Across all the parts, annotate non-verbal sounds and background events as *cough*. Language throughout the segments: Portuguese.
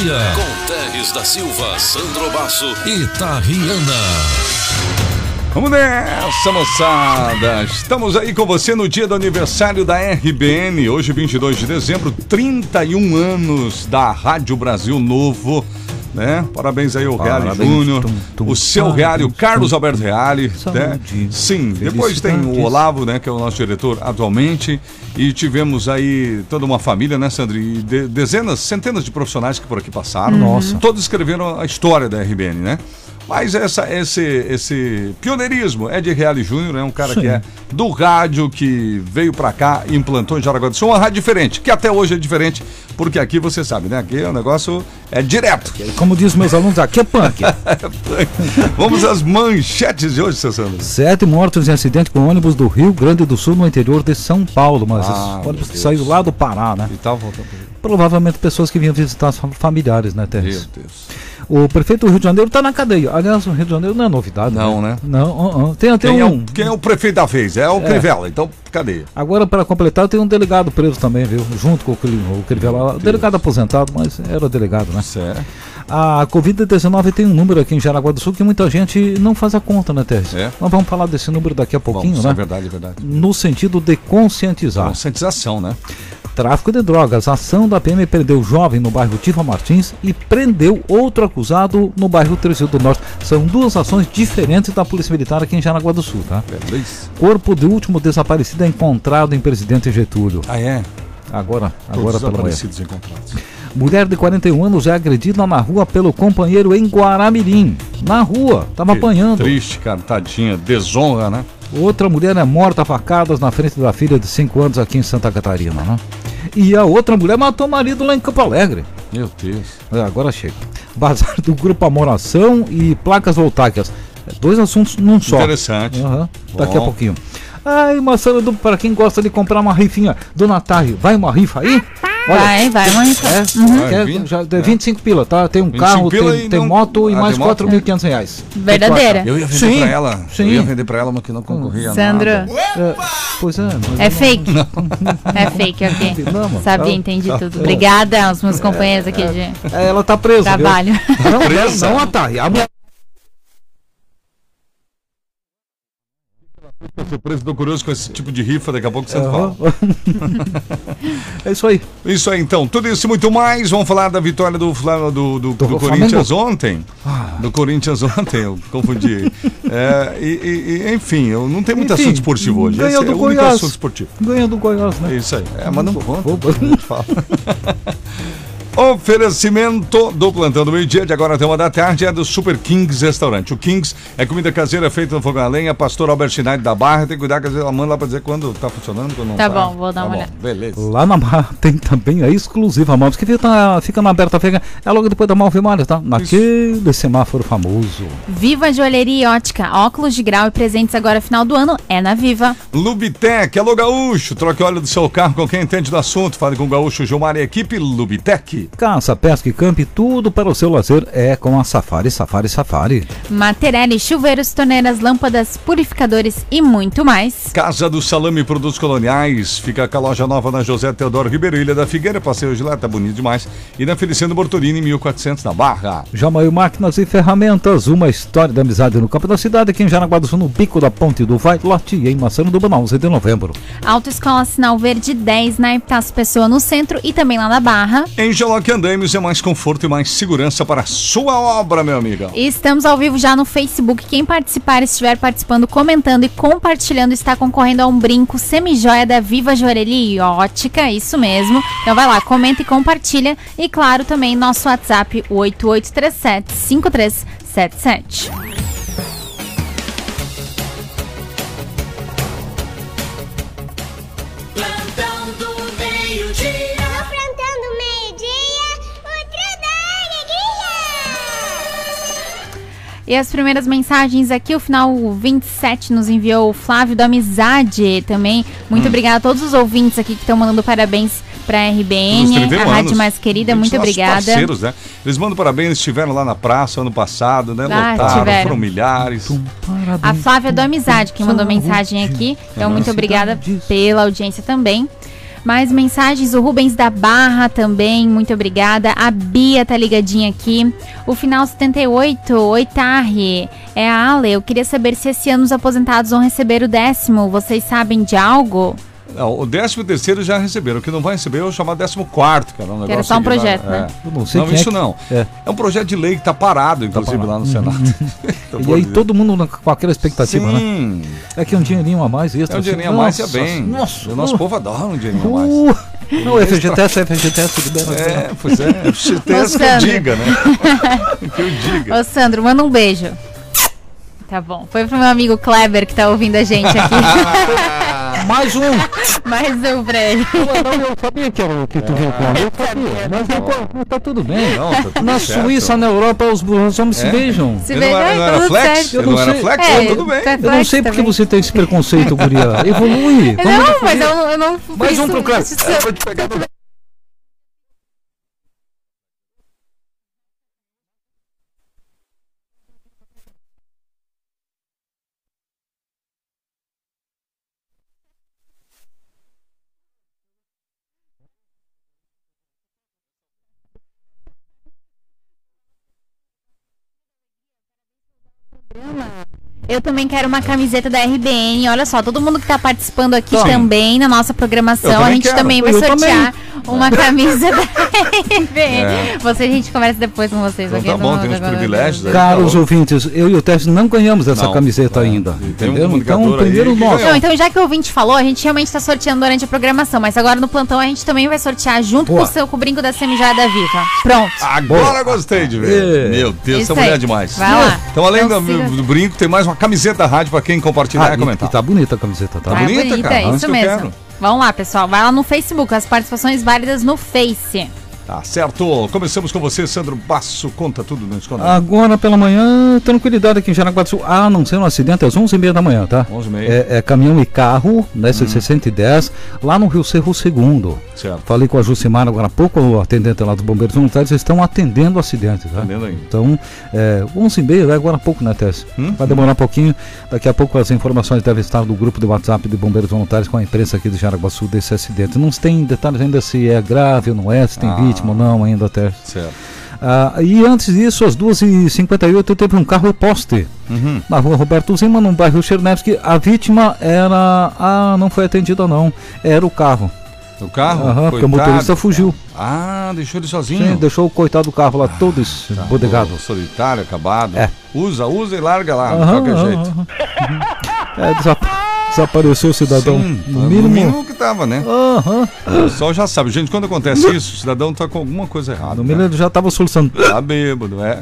dia. Com Teres da Silva, Sandro Basso e Tariana. Vamos nessa, moçada! Estamos aí com você no dia do aniversário da RBN, hoje 22 de dezembro, 31 anos da Rádio Brasil Novo né? Parabéns aí ao Reale Júnior, o seu Reale, o Carlos Alberto Reale, né? Sim, depois tem o Olavo, né, que é o nosso diretor atualmente, e tivemos aí toda uma família, né, Sandri? E de, dezenas, centenas de profissionais que por aqui passaram. Nossa. Todos escreveram a história da RBN, né? Mas essa, esse, esse pioneirismo é de Reale Júnior, é um cara Sim. que é do rádio, que veio para cá e implantou em Jaraguá do Sul uma rádio diferente, que até hoje é diferente, porque aqui você sabe, né? Aqui o negócio é direto. Como diz meus alunos, aqui é punk. *laughs* Vamos às manchetes de hoje, Cessandro. Sete mortos em acidente com ônibus do Rio Grande do Sul no interior de São Paulo, mas ah, ônibus que saiu lá do Pará, né? E tal, voltando. Provavelmente pessoas que vinham visitar familiares, né, Terres? Meu Deus. O prefeito do Rio de Janeiro está na cadeia. Aliás, o Rio de Janeiro não é novidade. Não, né? né? Não, uh, uh. Tem, tem quem, um... é o, quem é o prefeito da vez? É o é. Crivella, então cadeia. Agora, para completar, tem um delegado preso também, viu? Junto com o, o Crivella. Delegado aposentado, mas era delegado, né? Certo. A Covid-19 tem um número aqui em Jaraguá do Sul que muita gente não faz a conta, né, Tércio? É. Nós vamos falar desse número daqui a pouquinho, vamos, né? É verdade, é verdade. No sentido de conscientizar. Conscientização, né? Tráfico de drogas. A ação da PM prendeu jovem no bairro Tiva Martins e prendeu outro acusado no bairro Tresil do Norte. São duas ações diferentes da Polícia Militar aqui em Jaraguá do Sul, tá? Beleza. Corpo do último desaparecido é encontrado em Presidente Getúlio. Ah, é? Agora, agora pela manhã. encontrados. Mulher de 41 anos é agredida na rua pelo companheiro em Guaramirim. Na rua, tava que apanhando. Triste, cara, tadinha, desonra, né? Outra mulher é morta a facadas na frente da filha de 5 anos aqui em Santa Catarina, né? E a outra mulher matou o marido lá em Campo Alegre. Meu Deus. É, agora chega. Bazar do Grupo Amoração e placas voltaicas. Dois assuntos num só. Interessante. Uhum. Daqui a pouquinho. Ai, Marcelo, para quem gosta de comprar uma rifinha do Natal, vai uma rifa aí? Olha, vai, vai, rifa. É, uhum. quer, já, é 25 pila, tá? Tem um carro, tem, tem não... moto e ah, mais 4.500 reais. Verdadeira. Eu ia vender sim, pra ela. Sim. Eu ia vender pra ela, mas que não concorria Sandro. É, pois é. É fake. Não. É fake, ok. Não, Sabia, entendi tá, tudo. Obrigada aos meus companheiros aqui de... É, ela tá presa. Trabalho. Viu? Não, presa. Não, não, tá. A mulher surpresa, tô curioso com esse tipo de rifa, daqui a pouco você uhum. fala. *laughs* é isso aí. Isso aí, então. Tudo isso e muito mais. Vamos falar da vitória do, do, do, do, Corinthians ontem. Ah. Do Corinthians ontem, eu confundi. é, e, e, enfim, eu não tenho muito enfim, assunto esportivo hoje. Ganhou Esse do é Goiás. assunto esportivo. Ganhou do Goiás, né? Isso aí. É, mas não conta. A gente fala. *laughs* Oferecimento do plantão do meio-dia de agora até uma da tarde é do Super Kings Restaurante. O Kings é comida caseira feita no fogão a lenha, pastor Albert Schneider da Barra. Tem que cuidar que ela manda lá pra dizer quando tá funcionando, quando não tá. Tá bom, vou dar tá uma olhada. Beleza. Lá na Barra tem também a exclusiva Malves, que fica, fica na aberta feira, é logo depois da Malvemar, tá? Naquele Isso. semáforo famoso. Viva Joalheria e Ótica, óculos de grau e presentes agora final do ano é na Viva. Lubitec, alô Gaúcho, troque óleo do seu carro com quem entende do assunto. Fale com o Gaúcho Gilmar e equipe Lubitec. Caça, pesca e campe, tudo para o seu lazer é com a Safari, Safari, Safari. Materiais, chuveiros, torneiras, lâmpadas, purificadores e muito mais. Casa do Salame Produtos Coloniais, fica com a loja nova na José Teodoro Ribeiro, Ilha da Figueira, passeio de lá, tá bonito demais. E na Feliciano Bortolini, 1400 na Barra. Jamaio Máquinas e Ferramentas, uma história de amizade no campo da cidade, aqui em Jaraguá do Sul, no Pico da Ponte do Vai, lote em Maçã do Banal, 11 de novembro. Autoescola Sinal Verde 10, na Epitácio Pessoa, no centro e também lá na Barra. Em Geloque Andaimes é mais conforto e mais segurança para a sua obra, meu amigo. Estamos ao vivo já no Facebook. Quem participar, estiver participando, comentando e compartilhando, está concorrendo a um brinco semi-joia da Viva e Ótica, isso mesmo. Então vai lá, comenta e compartilha. E claro, também nosso WhatsApp 8837 5377. E as primeiras mensagens aqui, o final 27 nos enviou o Flávio da Amizade também. Muito hum. obrigada a todos os ouvintes aqui que estão mandando parabéns para a RBN, a rádio mais querida. Muito obrigada. Parceiros, né? Eles mandam parabéns, estiveram lá na praça ano passado, né? Ah, Lotaram, tiveram. foram milhares. A Flávia da Amizade que mandou mensagem aqui. Então, muito obrigada pela audiência também. Mais mensagens, o Rubens da Barra também, muito obrigada. A Bia tá ligadinha aqui. O final 78, Oitarre, é a Ale. Eu queria saber se esse ano os aposentados vão receber o décimo. Vocês sabem de algo? Não, o décimo terceiro já receberam. O que não vai receber é o chamado décimo quarto, cara. Um Que negócio era só um que lá- projeto, é. né? Eu não sei Não, é isso que- não. É. É um projeto de lei que tá parado, inclusive, parado. lá no Senado. *laughs* E aí todo mundo na- com aquela expectativa, né? Sim. É que é um dinheirinho a mais extra. É um assim. dinheirinho a mais, é bem. Nossa, o nosso uh, povo adora um dinheirinho a mais. uh, não, FGTS, FGTS, tudo bem. É, pois é. Tem essa que eu diga, né? *laughs* que eu diga. Ô, Sandro, manda um beijo. Tá bom. Foi pro meu amigo Kleber que tá ouvindo a gente aqui. *laughs* Mais um. Mais um pra ele. Eu sabia que era o que tu viu com Eu sabia. Mas, não, mas tá tudo bem. Não, tá tudo Na certo. Suíça, na Europa, os, os homens se É? beijam. Se Ele não era, beijar, não tá era tudo flex? Eu não era flex? É, Então, tudo bem. tá Eu não sei porque também. você tem esse preconceito, guria. *laughs* Evolui. Não, definir. mas eu, eu não. Mais um pro isso- Eu vou te pegar no- Eu também quero uma camiseta da RBN. Olha só, todo mundo que tá participando aqui também na nossa programação, também a gente quero. também vai Eu sortear uma camisa da. *laughs* É. Você, a gente conversa depois com vocês. Então ok? tá bom, tem uns privilégios aí. Caros Tá ouvintes, eu e o Tess não ganhamos essa Não, camiseta é. ainda. E tem um Entendeu? Então, aí primeiro. Não, então já que o ouvinte falou, a gente realmente está sorteando durante a programação, mas agora no plantão a gente também vai sortear junto Boa. com o seu com o brinco da Semijada Viva. Pronto. Agora gostei de ver. É. Meu Deus, Isso essa mulher é aí. demais. Vai lá. Então, além Então, do, siga- do brinco, tem mais uma camiseta da rádio pra quem compartilhar Ah, e comentar. e tá bonita a camiseta, tá? Tá bonita, cara, isso isso mesmo. Vamos lá, pessoal. Vai lá no Facebook, as participações válidas no Face. Tá certo. Começamos com você, Sandro Basso. Conta tudo no esconde. Agora pela manhã, tranquilidade aqui em Jaraguá do Sul. Ah, não ser um acidente às 11h30 da manhã, tá? 11h30. É, é caminhão e carro, nessa 610, lá no Rio Cerro Segundo. Certo. Falei com a Jucimara agora há pouco, o atendente lá dos bombeiros voluntários, eles estão atendendo acidentes, tá? Atendendo aí. Então, é, 11h30, vai agora há pouco, né, Tess? Hum? Vai demorar um pouquinho. Daqui a pouco as informações devem estar do grupo de WhatsApp de bombeiros voluntários com a imprensa aqui de Jaraguá Sul desse acidente. Não tem detalhes ainda se é grave ou não é, se tem Ah. vítima ou não ainda, Tess. Certo. Ah, e antes disso, às 2h58, teve um carro poste Uhum. na rua Roberto Zima, no bairro Chernevski. A vítima era. Ah, não foi atendida, não. Era o carro. O carro? Aham, porque o motorista fugiu. Ah, deixou ele sozinho. Sim, deixou o coitado do carro lá todo esbodegado. Pô, Solitário, acabado. É. Usa, usa e larga lá, de qualquer jeito. *laughs* É, desapa- desapareceu o cidadão. Sim, no no mínimo. mínimo que tava, né? Aham. O pessoal já sabe. Gente, quando acontece isso, o cidadão tá com alguma coisa errada. No né? mínimo ele já estava soluçando. Tá bêbado, é.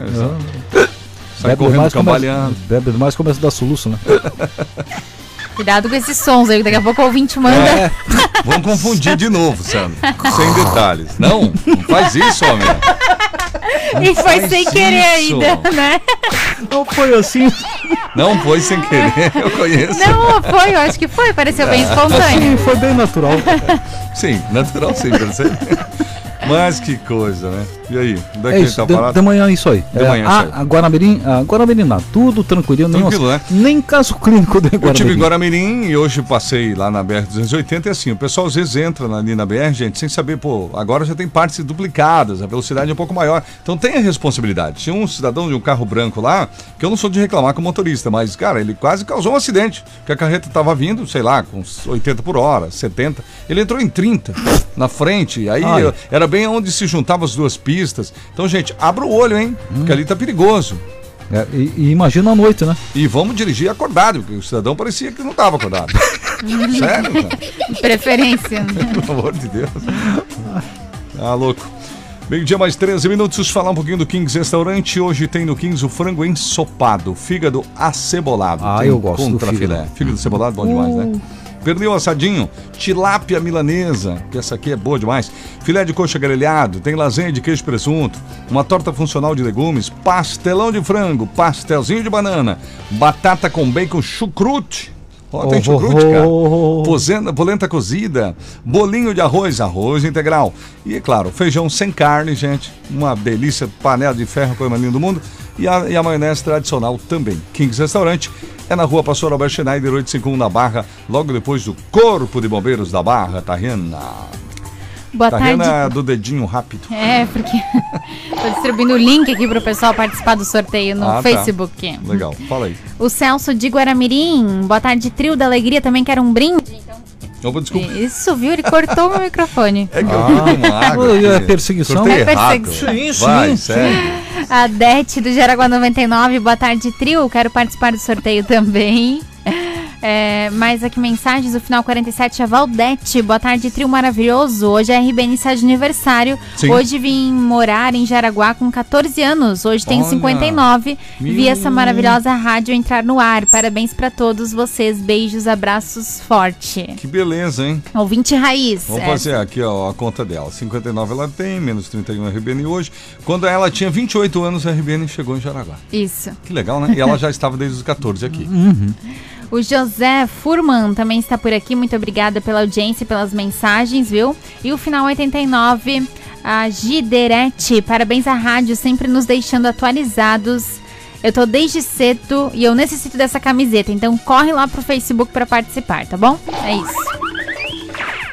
Sai Bebe correndo, demais, começa, cambaleando. bebe demais começa a dar soluço, né? *laughs* Cuidado com esses sons aí, que daqui a pouco o ouvinte manda. É, vamos confundir de novo, Sandro. Sem detalhes. Não, não faz isso, homem. E foi faz sem querer isso. ainda, né? Não foi assim. Não foi sem querer, eu conheço. Não, foi, eu acho que foi, pareceu bem espontâneo. Sim, foi bem natural. Sim, natural sim, percebe? Mas que coisa, né? E aí, daqui É isso, tá de, parado? de manhã é isso aí. De É, manhã é ah, isso aí. a Guaramirim, a Guaramirim, não, tudo tranquilo, nem, Tranquilo, né? nem caso clínico de Eu tive em Guaramirim. Guaramirim e hoje passei lá na BR-280 e assim, o pessoal às vezes entra ali na BR, gente, sem saber, pô, agora já tem partes duplicadas, a velocidade é um pouco maior. Então tem a responsabilidade. Tinha um cidadão de um carro branco lá, que eu não sou de reclamar com o motorista, mas, cara, ele quase causou um acidente, porque a carreta tava vindo, sei lá, com uns 80 por hora, 70. Ele entrou em 30 na frente, aí eu- era bem onde se juntavam as duas pistas. Então, gente, abra o olho, hein? Porque ali tá perigoso. É, e, e imagina a noite, né? E vamos dirigir acordado, porque o cidadão parecia que não estava acordado. *laughs* Sério, cara? Preferência. *laughs* Pelo amor de Deus. Ah, louco. Meio-dia mais 13 minutos, falar um pouquinho do Kings Restaurante. Hoje tem no Kings o frango ensopado, fígado acebolado. Ah, Tem eu gosto do contra filé. Fígado cebolado, bom demais, né? Pernil assadinho, tilápia milanesa, que essa aqui é boa demais. Filé de coxa grelhado, tem lasanha de queijo e presunto, uma torta funcional de legumes, pastelão de frango, pastelzinho de banana, batata com bacon chucrute. Ó, tem Oh, chucrute, oh, cara. oh, oh. Polenta cozida, bolinho de arroz, arroz integral. E, é claro, feijão sem carne, gente. Uma delícia, panela de ferro, coisa mais linda do mundo. E a, e a maionese tradicional também. Kings Restaurante É na rua Pastor Albert Schneider, 851 na Barra, logo depois do Corpo de Bombeiros da Barra, Tarrena. Boa Tarrena tarde. do dedinho rápido. É, porque *laughs* tô distribuindo o link aqui pro pessoal participar do sorteio no Ah, tá. Facebook. Legal, fala aí. O Celso de Guaramirim, boa tarde, trio da alegria, também quer um brinde. Opa, desculpa. Isso, viu? Ele cortou meu microfone. É que eu vi uma é perseguição. Cortei É perseguição. Sim, sim, Vai, sim. segue. A Dete do Jaraguá 99, boa tarde, trio. Quero participar do sorteio também. É, mais aqui mensagens, o final 47 é Valdete. Boa tarde, trio maravilhoso. Hoje é RBN está de aniversário. Sim. Hoje vim morar em Jaraguá com 14 anos. Hoje tenho Olha. 59. Vi Meu. essa maravilhosa rádio entrar no ar. Parabéns pra todos vocês. Beijos, abraços forte. Que beleza, hein? Ouvinte raiz. Vamos É, fazer aqui ó, a conta dela. 59 ela tem, menos 31 RBN hoje. Quando ela tinha 28 anos, a RBN chegou em Jaraguá. Isso. Que legal, né? E ela já estava desde os 14 aqui. O José Furman também está por aqui. Muito obrigada pela audiência e pelas mensagens, viu? E o final 89, a Giderete. Parabéns à rádio, sempre nos deixando atualizados. Eu tô desde cedo e eu necessito dessa camiseta, então corre lá pro Facebook para participar, tá bom? É isso.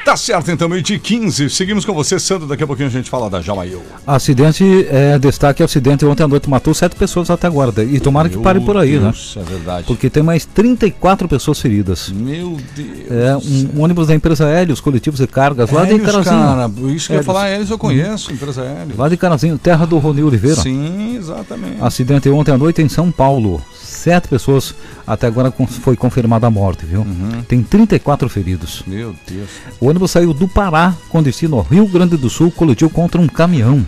Tá certo, então, meio de 15. Seguimos com você, Sandro. Daqui a pouquinho a gente fala da Jamail. Acidente, é, destaque acidente ontem à noite matou sete pessoas até agora. E tomara que pare por aí, né? Deus, É verdade. Porque tem mais 34 pessoas feridas. Meu Deus. É um, um ônibus da empresa Hélios, coletivos e cargas, lá de Hélios, Carazinho. cara, isso que eu ia falar, Hélios eu conheço, empresa Hélios. Lá de Carazinho, terra do Rony Oliveira. Sim, exatamente. Acidente ontem à noite em São Paulo. Sete pessoas, até agora foi confirmada a morte, viu? Uhum. Tem 34 feridos. Meu Deus. O ônibus saiu do Pará com destino ao Rio Grande do Sul, colidiu contra um caminhão.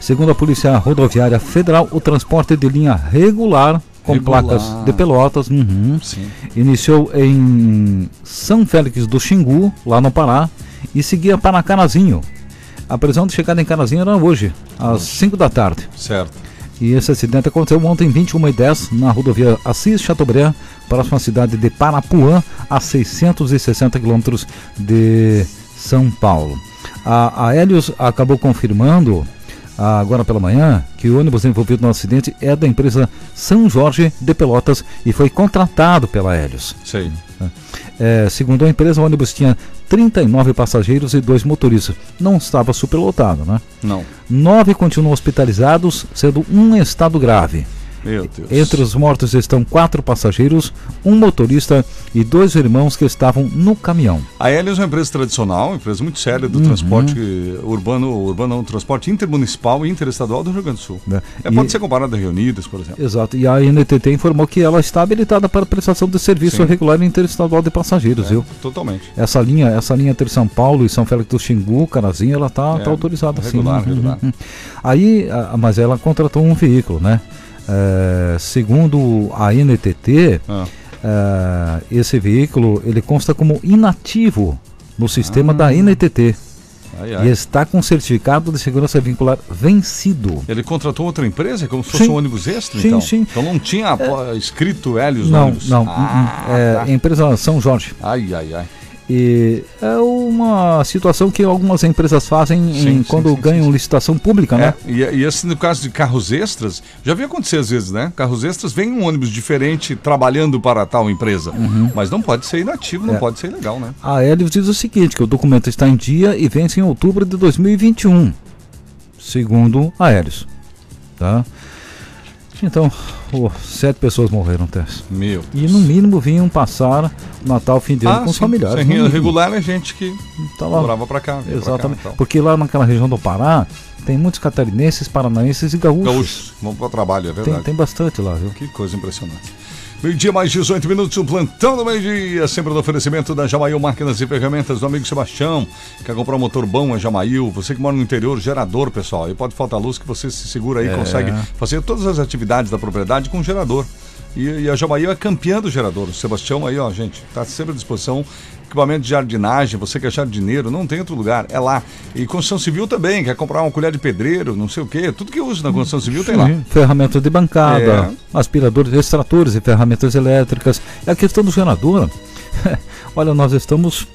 Segundo a Polícia Rodoviária Federal, o transporte de linha regular com Regular. placas de Pelotas uhum, iniciou em São Félix do Xingu, lá no Pará, e seguia para Canazinho. A previsão de chegada em Canazinho era hoje, às 5 da tarde. Certo. E esse acidente aconteceu ontem, 21 e 10, na rodovia Assis Chateaubriand, próxima à cidade de Parapuã, a 660 quilômetros de São Paulo. A, a Helios acabou confirmando, ah, agora pela manhã, que o ônibus envolvido no acidente é da empresa São Jorge de Pelotas e foi contratado pela Helios. Sei. É, segundo a empresa, o ônibus tinha 39 passageiros e dois motoristas. Não estava superlotado, né? Não. Nove continuam hospitalizados, sendo um em estado grave. Meu Deus. Entre os mortos estão quatro passageiros, um motorista e dois irmãos que estavam no caminhão. A Helios é uma empresa tradicional, uma empresa muito séria Uhum. do transporte urbano, urbano não, transporte intermunicipal e interestadual do Rio Grande do Sul. É, E- pode ser comparada a Reunidas, por exemplo. Exato. E a NTT informou que ela está habilitada para prestação de serviço Sim. regular interestadual de passageiros, viu? Totalmente. Essa linha, essa linha entre São Paulo e São Félix do Xingu, Carazinho, ela está É, autorizada sim. regular, Uhum, regular. uhum. *laughs* Aí, mas ela contratou um veículo, né? É, segundo a NTT, Ah, é, esse veículo ele consta como inativo no sistema Ah. da NTT ai, e ai. está com certificado de segurança vincular vencido. Ele contratou outra empresa, como se fosse Sim. um ônibus extra, Sim, então? sim. Então não tinha pô, escrito Helios no Não, ônibus? não, Ah, uh-uh. é tá. empresa São Jorge. Ai, ai, ai. E é uma situação que algumas empresas fazem em- Sim, sim, quando sim, ganham sim, sim. licitação pública, né? É, e, e esse no caso de carros extras, já vi acontecer às vezes, né? Carros extras vem um ônibus diferente trabalhando para tal empresa. Mas não pode ser inativo, não Uhum. É. pode ser ilegal, né? A Helios diz o seguinte, que o documento está em dia e vence em outubro de 2021, segundo a Helios. Tá? Então, oh, sete pessoas morreram, Tess. Meu. E no mínimo vinham passar Natal, fim de ano com os familiares. sim, no mínimo. regular é gente que Tá lá. morava pra cá. vinha pra cá, Exatamente. então. Porque lá naquela região do Pará tem muitos catarinenses, paranaenses e gaúchos. Gaúchos, vão para o trabalho, é Tem, verdade. tem bastante lá, viu? Que coisa impressionante. Meio-dia, mais 18 minutos, o plantão do meio-dia, sempre no oferecimento da Jamail Máquinas e Ferramentas do amigo Sebastião. Quer comprar um motor bom, é Jamail. Você que mora no interior, gerador, pessoal. E pode faltar luz que você se segura aí, É. consegue fazer todas as atividades da propriedade com gerador. E, e a Jamail é campeã do gerador. O Sebastião aí, ó, gente, tá sempre à disposição. Equipamento de jardinagem, você quer jardineiro, não tem outro lugar, é lá. E construção civil também, quer comprar uma colher de pedreiro, não sei o quê. Tudo que usa na construção civil tem lá. Ferramentas de bancada, É. aspiradores, extratores e ferramentas elétricas. E a questão do gerador, *laughs* olha, nós estamos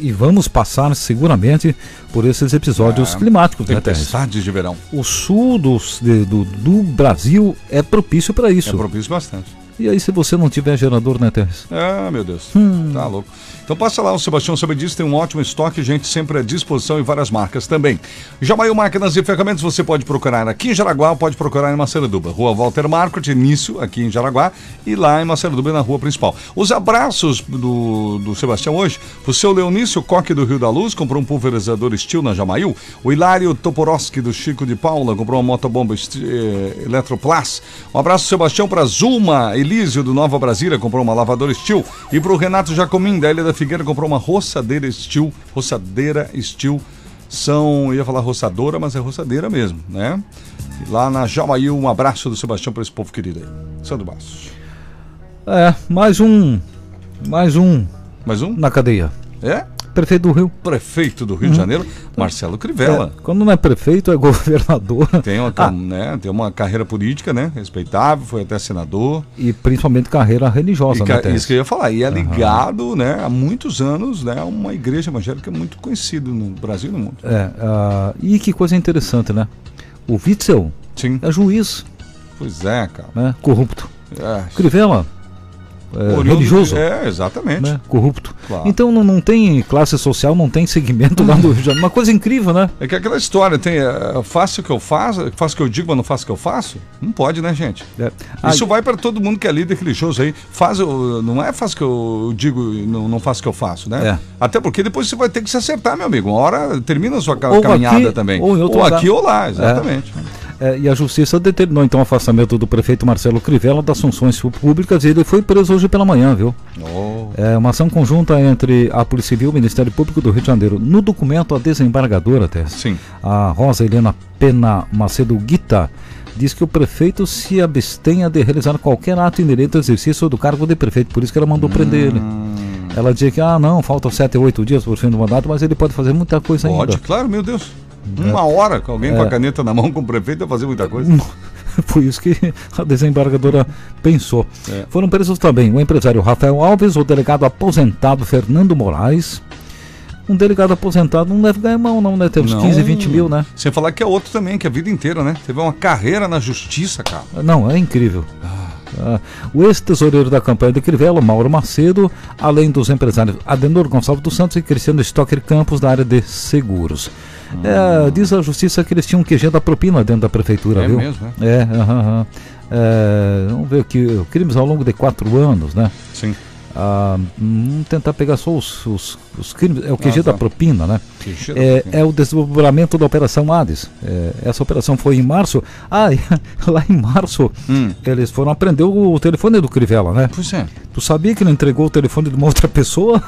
e vamos passar seguramente por esses episódios É, climáticos, né? Tempestades de verão. O sul de- do, do Brasil é propício para É isso. propício bastante. E aí, se você não tiver gerador, né, Terres? Ah, meu Deus. Hum. Tá louco. Então passa lá, o Sebastião sabe disso, tem um ótimo estoque, gente sempre à disposição e várias marcas também. Jamaio Máquinas e Ferramentas você pode procurar aqui em Jaraguá pode procurar em Macedoba. Rua Walter Marcot, início aqui em Jaraguá e lá em Macedoba na rua principal. Os abraços do, do Sebastião hoje, o seu Leonício Coque do Rio da Luz, comprou um pulverizador Steel na Jamail. O Hilário Toporoski do Chico de Paula, comprou uma motobomba eh, Eletroplas. Um abraço, Sebastião, para Zulma Elísio do Nova Brasília, comprou uma lavadora Steel. E para o Renato Jacomim, da Ilha da Figueira, comprou uma roçadeira Steel. Roçadeira Steel. São, ia falar roçadora, mas é roçadeira mesmo, né? E lá na Jamail, um abraço do Sebastião para esse povo querido aí. Sandro Bastos. É, mais um. Mais um Mais um? na cadeia. É? Prefeito do Rio. Prefeito do Rio de Janeiro, Marcelo Crivella. É, quando não é prefeito, é *laughs* governador. Tem uma, Ah, né, tem uma carreira política, né? Respeitável, foi até senador. e principalmente carreira religiosa, E né, Terres? isso que eu ia falar. E é ligado, né, há muitos anos, né, a uma igreja evangélica muito conhecida no Brasil e no mundo. É, ah, e que coisa interessante, né? O Witzel Sim. é juiz, Pois é, cara. né? Corrupto. É. Crivella, é, religioso, É, exatamente. né? Corrupto. Claro. Então não, não tem classe social, não tem segmento lá do *laughs* Rio de Janeiro. Uma coisa incrível, né? É que aquela história tem, é, faço o que eu faço, faço o que eu digo, mas não faço o que eu faço? Não pode, né, gente? É. Isso Ah, vai para todo mundo que é líder religioso aí. Faz, o- não é faz o que eu digo e não, não faço o que eu faço, né? É. Até porque depois você vai ter que se acertar, meu amigo. Uma hora termina a sua Ou caminhada aqui, também. ou lugar. aqui ou lá, exatamente. É, e a justiça determinou então o afastamento do prefeito Marcelo Crivella das funções públicas e ele foi preso hoje pela manhã, viu? Oh. É uma ação conjunta entre a Polícia Civil e o Ministério Público do Rio de Janeiro. No documento, a desembargadora, Tess, Sim. a Rosa Helena Pena Macedo Guita, diz que o prefeito se abstenha de realizar qualquer ato inerente ao exercício do cargo de prefeito, por isso que ela mandou prender ele. Hum, Ela dizia que, ah, não, faltam sete, oito dias por fim do mandato, mas ele pode fazer muita coisa Pode, ainda. claro, meu Deus. Uma hora com alguém com a caneta na mão com o prefeito vai fazer muita coisa. *laughs* Foi isso que a desembargadora pensou. É. Foram presos também o empresário Rafael Alves, o delegado aposentado Fernando Moraes. Um delegado aposentado não deve ganhar mão, não, né? Tem uns Não. 15, 20 mil, né? Sem falar que é outro também, que é a vida inteira, né? Teve uma carreira na justiça, cara. Não, é incrível. Ah, o ex-tesoureiro da campanha de Crivella, Mauro Macedo, além dos empresários Adenor Gonçalves dos Santos e Cristiano Stocker Campos, da área de seguros. É, diz a justiça que eles tinham um QG da propina dentro da prefeitura, É viu? mesmo, É, aham, aham. É, vamos ver aqui, crimes ao longo de quatro anos, né? Sim. Ah, vamos tentar pegar só os, os, os crimes. É o QG Ah, tá. da propina, né? É, é o desdobramento da Operação Hades. É, essa operação foi em março. Ah, *laughs* lá em março, Hum. eles foram aprender o telefone do Crivella, né? Pois é. Tu sabia que ele entregou o telefone de uma outra pessoa?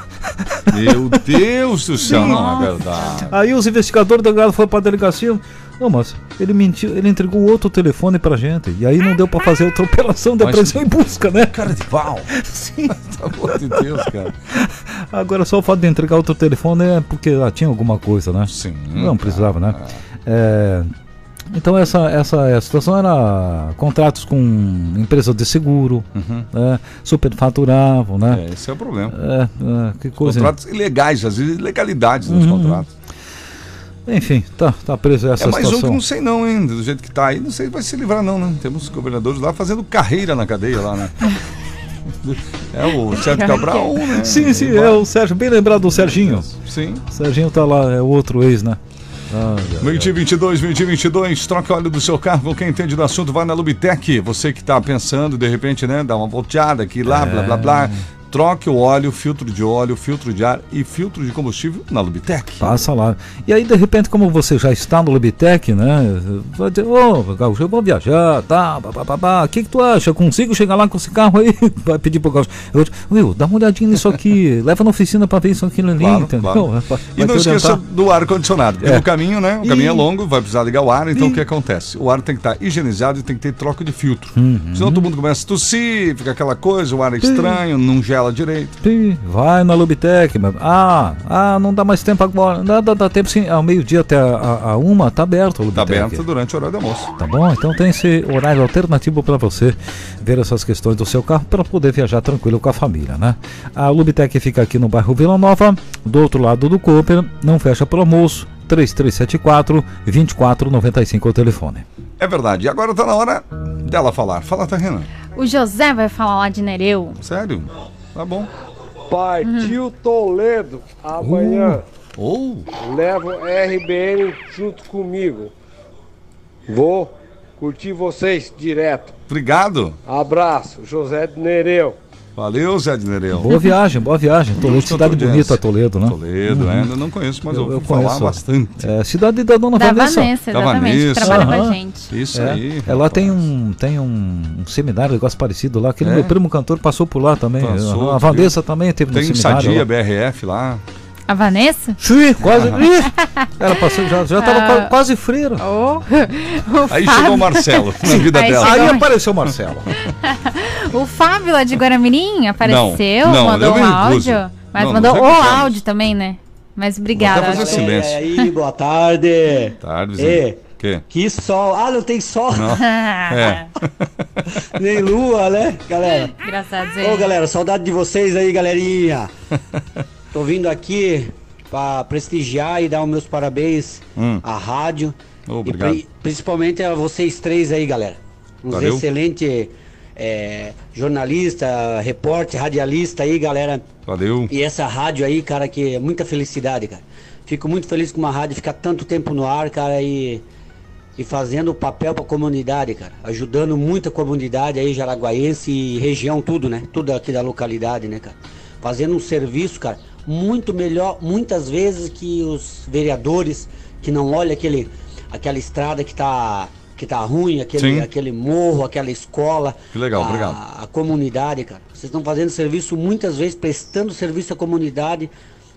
Meu Deus do céu, não é verdade. Aí os investigadores do delegado foram pra delegacia. Não, mas ele mentiu, ele entregou outro telefone pra gente. E aí não deu pra fazer outra operação de Mas- apreensão e busca, né? Cara de pau. *laughs* Sim. Pelo amor de Deus, cara. Agora só o fato de entregar outro telefone é porque ah, tinha alguma coisa, né? Sim. Não precisava, né? É, então essa, essa situação era contratos com empresas de seguro, Uhum. né? superfaturavam, né? É, esse é o problema. É, é, que coisa. Contratos ilegais, às vezes ilegalidades nos Uhum. contratos. Enfim, tá, tá preso essa É mais um que situação. não sei não, hein? Do jeito que tá aí, não sei se vai se livrar não, né? Temos governadores lá fazendo carreira na cadeia lá, né? *laughs* É o Sérgio Cabral, né? Sim, sim, é o Sérgio, bem lembrado do Serginho. Sim. O Serginho tá lá, é o outro ex, né? Ah, já- 2022, 2022, troca óleo do seu carro quem entende do assunto, vai na Lubitec. Você que tá pensando, de repente, né, dá uma volteada aqui, lá, blá, blá, blá. Troque o óleo, filtro de óleo, filtro de ar e filtro de combustível na Lubitec. Passa lá. E aí, de repente, como você já está no Lubitec, né? Vai dizer, ô, Gaúcho, eu vou viajar, tá, babá, o que que tu acha? Consigo chegar lá com esse carro aí? *laughs* Vai pedir pro Gaúcho. Eu, Will, dá uma olhadinha nisso aqui, *laughs* leva na oficina pra ver isso aqui ali, Claro, entendeu? claro. Vai- vai E não esqueça do ar-condicionado. É. No caminho, né? O caminho é longo, vai precisar ligar o ar, então Ih. o que acontece? O ar tem que estar higienizado e tem que ter troca de filtro. Uhum. Senão todo mundo começa a tossir, fica aquela coisa, o ar é estranho, não direito. Ih, Vai na Lubitec, meu. Ah, ah, não dá mais tempo agora. Dá, dá, dá tempo sim. Ao meio-dia até a, a, a uma, tá aberto o Tá Lubitec. aberto durante o horário do almoço. Tá bom? Então tem esse horário alternativo para você ver essas questões do seu carro para poder viajar tranquilo com a família, né? A Lubitec fica aqui no bairro Vila Nova, do outro lado do Cooper, não fecha para almoço, 3374 2495 é o telefone. É verdade. E agora tá na hora dela falar. Fala, Tarrena. O José vai falar lá de Nereu. Sério? Tá bom. Partiu Toledo amanhã. Ou. Levo RBN junto comigo. Vou curtir vocês direto. Obrigado. Abraço, José de Nereu. Valeu, Zé de Nereu. Boa viagem, boa viagem. Toledo, cidade bonita, Toledo, né? Toledo, é, ainda não conheço, mas eu, Eu- ouvi eu falar conheço. bastante. É, cidade da dona Da Vanessa. Vanessa, Da exatamente. que Vanessa. Trabalha com a gente. Isso É, aí. ela rapaz. tem um, tem um, um seminário, um negócio parecido lá. Aquele É? meu primo cantor passou por lá também. Passou, a Vanessa também teve Tem no seminário. Sadia, lá. BRF lá. A Vanessa? Sim, quase. Ih, ela passou, já, já tava Ah. qua- quase freira. Oh. *laughs* Aí Fábio- chegou o Marcelo na vida Aí dela. chegou- Aí apareceu o Marcelo. *laughs* O Fábio lá de Guaramirim apareceu, Não, não, mandou um áudio. Mas Não, mandou nós o áudio também, né? Mas obrigada. Vou até fazer silêncio. É, aí, boa tarde. Tarde, vizinho. Ê. Que? Que sol. Ah, não tem sol, *laughs* É. nem lua, né, galera? Engraçado, Zé. Ô, galera, saudade de vocês aí, galerinha. Tô vindo aqui pra prestigiar e dar os meus parabéns Hum. à rádio. E obrigado. pri- principalmente a vocês três aí, galera. Uns Valeu. excelentes é, jornalista, repórter, radialista aí, galera. Valeu. E essa rádio aí, cara, que é muita felicidade, cara. Fico muito feliz com uma rádio ficar tanto tempo no ar, cara, e, e fazendo o papel pra comunidade, cara. Ajudando muito a comunidade aí, jaraguaense e região, tudo, né? Tudo aqui da localidade, né, cara? Fazendo um serviço, cara, muito melhor, muitas vezes, que os vereadores que não olham aquele, aquela estrada que tá, que tá ruim, aquele, Sim. aquele morro, aquela escola. Que legal, a- obrigado. a comunidade, cara. Vocês estão fazendo serviço muitas vezes, prestando serviço à comunidade,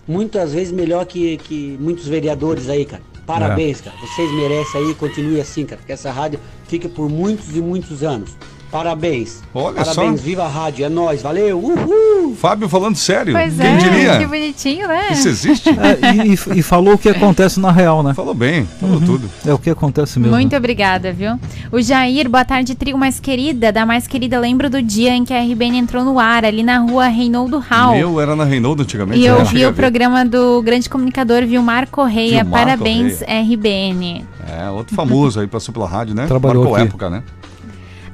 muitas vezes melhor que, que muitos vereadores aí, cara. Parabéns, É. cara. Vocês merecem aí, continue assim, cara. Que essa rádio fique por muitos e muitos anos. Parabéns. Olha Parabéns, só. viva a rádio. É nóis, valeu. Uhul! Fábio falando sério. Pois Quem é, diria? que bonitinho, né? Isso existe? É, e, e- falou o que acontece na real, né? Falou bem, falou tudo. É o que acontece mesmo. Muito obrigada, viu? O Jair, boa tarde, trio mais querida. Da mais querida, lembro do dia em que a RBN entrou no ar, ali na rua Reinaldo Hall. Meu era na Reinaldo antigamente. E né? eu Cheguei vi o programa do grande comunicador Vilmar Correia. Vilmar Parabéns, RBN. É, outro famoso aí, passou pela rádio, né? Trabalhou Marcou aqui. época, né?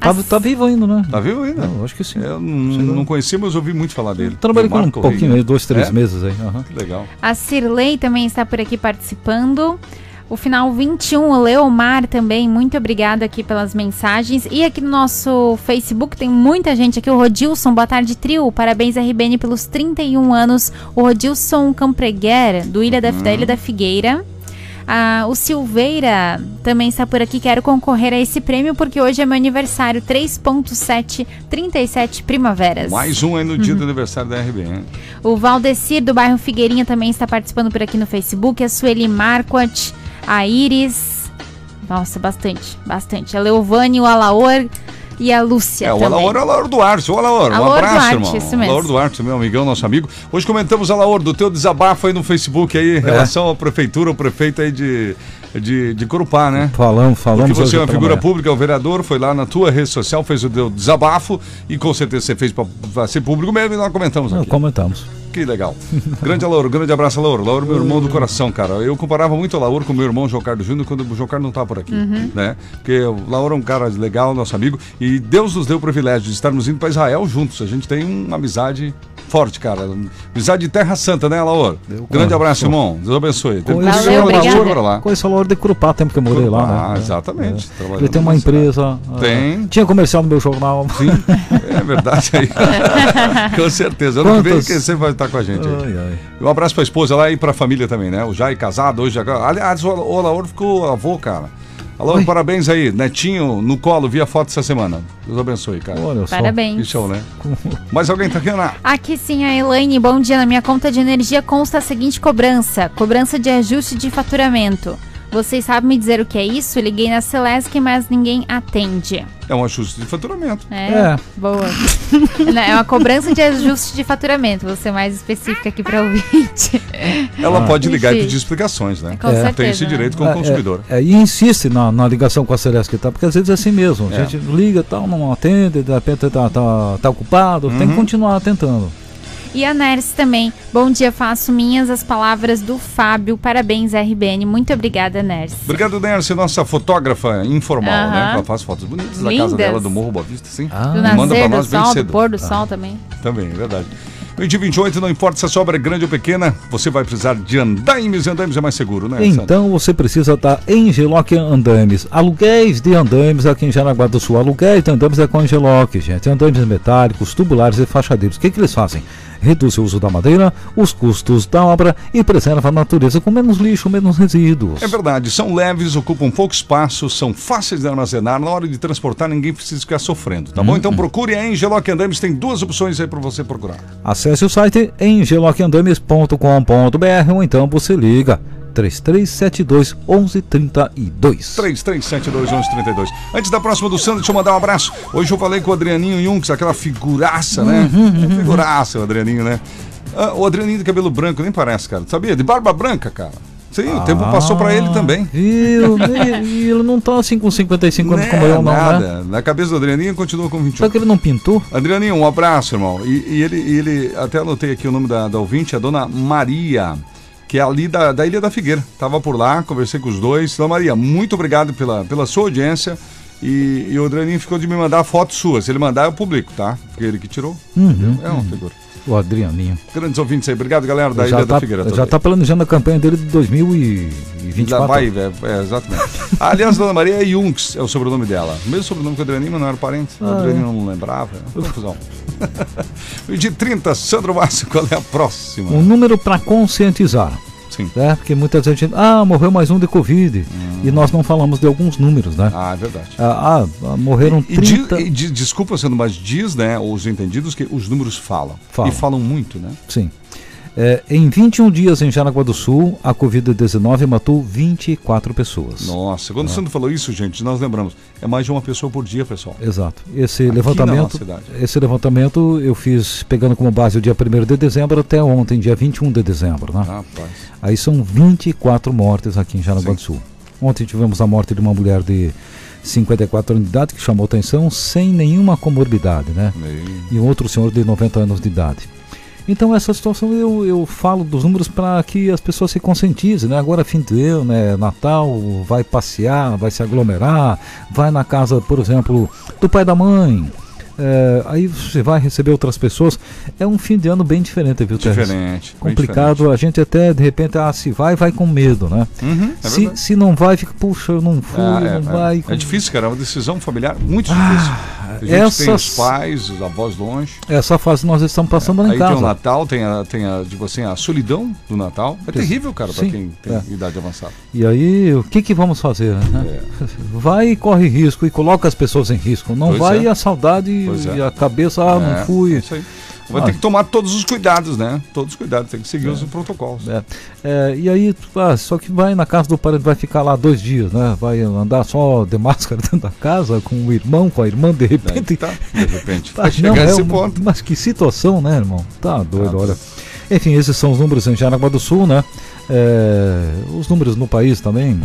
Tá, As- tá vivo ainda, né? Tá vivo ainda? Eu acho que sim. Eu não, não conhecia, mas ouvi muito falar dele. Trabalhei com um pouquinho aí, dois, três É? meses aí. aham. Que legal. A Cirlei também está por aqui participando. O final 21, o Leomar também, muito obrigado aqui pelas mensagens. E aqui no nosso Facebook tem muita gente aqui. O Rodilson, boa tarde, trio. Parabéns, RBN, pelos 31 anos. O Rodilson Campreguer, do Ilha da, da Ilha da Figueira. Ah, o Silveira também está por aqui. Quero concorrer a esse prêmio porque hoje é meu aniversário 3.7, 37 primaveras. Mais um aí no Uhum. dia do aniversário da RBN. O Valdecir do bairro Figueirinha também está participando por aqui no Facebook. A Sueli Marquardt, a Iris. Nossa, bastante, bastante. A Leovane, o Alaor e a Lúcia. É, o também. Alaor é o Alaor Duarte. Ô, Alaor, um Alaor abraço, Duarte, irmão. isso mesmo. Alaor Duarte, meu amigão, nosso amigo. Hoje comentamos, Alaor, do teu desabafo aí no Facebook aí, É. em relação à prefeitura, o prefeito aí de, de, de Corupá, né? Falamos, falamos. Porque você é uma figura manhã. pública, é o vereador, foi lá na tua rede social, fez o teu desabafo e com certeza você fez para ser público mesmo e nós comentamos Não, aqui. comentamos. Que legal. grande Alaor, grande abraço, Alaor. Alaor, meu irmão do coração, cara. Eu comparava muito o Alaor com meu irmão João Carlos Júnior quando o João Carlos não tá por aqui, né? Porque o Laor é um cara legal, nosso amigo, e Deus nos deu o privilégio de estarmos indo para Israel juntos. A gente tem uma amizade forte, cara. Amizade de Terra Santa, né, Laor? Grande abraço, irmão. Deus abençoe. Teve que Valeu, ir pra lá, obrigada. chegou pra lá. Conheço a Laura de Curupá, tempo que eu morei lá, Ah, né? exatamente. É. tem uma empresa. Tem. Tinha comercial no meu jornal. Sim, é verdade aí. *laughs* com certeza. Ano que vem Quantas- quem sempre vai estar com a gente. Ai, ai. Um abraço pra esposa lá e pra família também, né? O Jai casado hoje. agora- Aliás, o o Lauro ficou avô, cara. Alô, Oi. parabéns aí. Netinho no colo, vi a foto essa semana. Deus abençoe, cara. Olha só. Que Parabéns. show, né? Mais alguém tá aqui, Ana? Aqui sim, a Elaine, bom dia. Na minha conta de energia consta a seguinte cobrança: cobrança de ajuste de faturamento. Vocês sabem me dizer o que é isso? Liguei na Celesc, mas ninguém atende. É um ajuste de faturamento. É, É. boa. *laughs* Não, é uma cobrança de ajuste de faturamento. Vou ser mais específica aqui para ouvinte. *laughs* Ela pode ligar e Enfim. pedir explicações, né? Com É. certeza. Tem esse né? direito como É, consumidor. é, é, e insiste na, na ligação com a Celeste, tá? Porque às vezes é assim mesmo. A É. gente liga tal, não atende, de repente tá, tá, tá ocupado, Uhum. tem que continuar tentando. E a Nerce também. Bom dia, faço minhas as palavras do Fábio. Parabéns, RBN. Muito obrigada, Nerce. Obrigado, Nerce, nossa fotógrafa informal, né? Ela faz fotos bonitas da casa Lindas. dela, do Morro Boa Vista, sim. Ah. Do Manda pra nós do bem sol, do cedo. pôr do sol também. Também, é verdade. Meio dia 28, não importa se a sua obra é grande ou pequena, você vai precisar de andaimes e andaimes é mais seguro, né? Então você precisa da Engeloc Andames. Aluguéis de andames aqui em Jaraguá do Sul. Aluguéis de andames é com Engeloc, gente. Andames metálicos, tubulares e fachadeiros. O que, que eles fazem? Reduz o uso da madeira, os custos da obra e preserva a natureza com menos lixo, menos resíduos. É verdade, são leves, ocupam pouco espaço, são fáceis de armazenar. Na hora de transportar, ninguém precisa ficar sofrendo, tá bom? Então procure a Engeloc Andames, tem duas opções aí para você procurar. Acesse o site engelocyandames.com.br ou então você liga 3372 1132. 33721132. Antes da próxima do Sandro, deixa eu mandar um abraço. Hoje eu falei com o Adrianinho Junks, aquela figuraça, né? Figuraça o Adrianinho, né? Ah, o Adrianinho de cabelo branco, nem parece, cara. Sabia? De barba branca, cara. Sim, o tempo passou pra ele também. Viu? E ele não tá assim com 55 anos como eu, não, né? nada. Na cabeça do Adrianinho continua com 21. Só que ele não pintou? Adrianinho, um abraço, irmão. E, e ele, ele, até anotei aqui o nome da, da ouvinte, a dona Maria, que é ali da, da Ilha da Figueira. Tava por lá, conversei com os dois. Dona Maria, muito obrigado pela, pela sua audiência. E, e o Adrianinho ficou de me mandar fotos suas. Se ele mandar, eu publico, tá? Porque ele que tirou. Uhum. É uma figura. O Adrianinho. Grandes ouvintes aí. Obrigado, galera da já Ilha tá, da Figueira. já também. tá planejando a campanha dele de 2024. Já vai, é, é, exatamente. *laughs* Aliás, Dona Maria é Junks, é o sobrenome dela. O mesmo sobrenome que o Adrianinho, mas não era parente. O Ah, Adrianinho não lembrava. é Confusão. *laughs* de 30, Sandro Márcio, qual é a próxima? Um número para conscientizar. Sim. Né? Porque muita gente. Ah, morreu mais um de Covid. E nós não falamos de alguns números, né? Ah, é verdade. Ah, ah, morreram E, di- 30. e di- desculpa sendo, mas diz, né, os entendidos que os números falam. Falam. E falam muito, né? Sim. É, em 21 dias em Jaraguá do Sul, a Covid-19 matou 24 pessoas. Nossa, quando o Sandro falou isso, gente, nós lembramos. É mais de uma pessoa por dia, pessoal. Exato. Esse Aqui levantamento, esse levantamento eu fiz pegando como base o dia 1 de dezembro até ontem, dia 21 de dezembro, né? Rapaz. Aí são 24 mortes aqui em Jaraguá Sim. do Sul. Ontem tivemos a morte de uma mulher de 54 anos de idade que chamou atenção sem nenhuma comorbidade, né? E um outro senhor de 90 anos de idade. Então essa situação eu, eu falo dos números para que as pessoas se conscientizem, né? Agora é fim de ano, né? Natal, vai passear, vai se aglomerar, vai na casa, por exemplo, do pai da mãe. É, aí você vai receber outras pessoas. É um fim de ano bem diferente, viu, Terres? Diferente. Complicado, a gente até de repente, ah, se vai, vai com medo, né? diferente. Uhum, é se, se não vai, fica, puxa, eu não fui, Ah, é, não vai. é. É difícil, cara. É uma decisão familiar muito difícil. a gente tem essas- os pais, os avós longe. Essa fase nós estamos passando lá em Aí tem o casa. Natal, tem a, tem a, tipo assim, a solidão do Natal. É terrível, cara, Sim, quem tem é. idade avançada. E aí, o que que vamos fazer? Né? É. Vai e corre risco e coloca as pessoas em risco. Não Pois vai é. a saudade é. e a cabeça, ah, É, não fui. é Isso aí. Vai Ah. ter que tomar todos os cuidados, né? Todos os cuidados, tem que seguir os protocolos. É. É, e aí, ah, só que vai na casa do parente, vai ficar lá dois dias, né? Vai andar só de máscara *laughs* dentro da casa, com o irmão, com a irmã, de repente. tá, de repente. *laughs* Tá, não, é esse uma- ponto. Mas que situação, né, irmão? Tá doido, Ah, olha. Enfim, esses são os números em Jaraguá do Sul, né? É, os números no país também.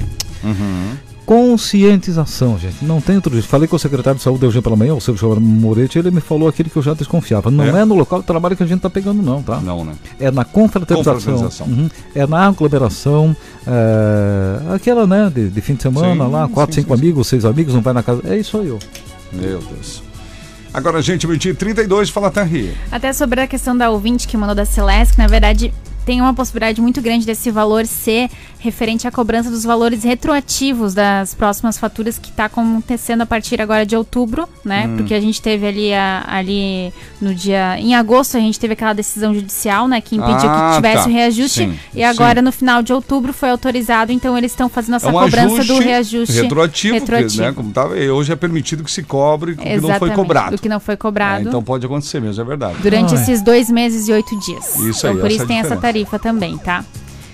Uhum. Conscientização, gente. Não tem outro jeito. Falei com o secretário de saúde hoje pela manhã, o Sérgio Moretti, ele me falou aquilo que eu já desconfiava. Não é, É? no local de trabalho que a gente tá pegando, não, tá? Não, né? É na confraternização. Confraternização. Uhum. É na aglomeração. é, aquela, né, de, de fim de semana Sim, lá, quatro, sim, cinco sim, sim. amigos, seis amigos, não vai na casa. É isso aí, ó. Meu Deus. Agora, gente, meio-dia 32, fala Tarri. Até sobre a questão da ouvinte que mandou da Celeste, que na verdade tem uma possibilidade muito grande desse valor ser referente à cobrança dos valores retroativos das próximas faturas que está acontecendo a partir agora de outubro, né? Hum. Porque a gente teve ali, a- ali no dia. Em agosto a gente teve aquela decisão judicial, né? Que impediu Ah, que tivesse tá. o reajuste. Sim, e agora sim. no final de outubro foi autorizado, então eles estão fazendo essa é um cobrança do reajuste retroativo, retroativo. porque, né, como tava, hoje é permitido que se cobre o que não foi cobrado. do que não foi cobrado. É, então pode acontecer mesmo, é verdade. Durante Ai. esses dois meses e oito dias. Isso então, aí, por essa isso é tem essa diferença. Tarifa também, tá?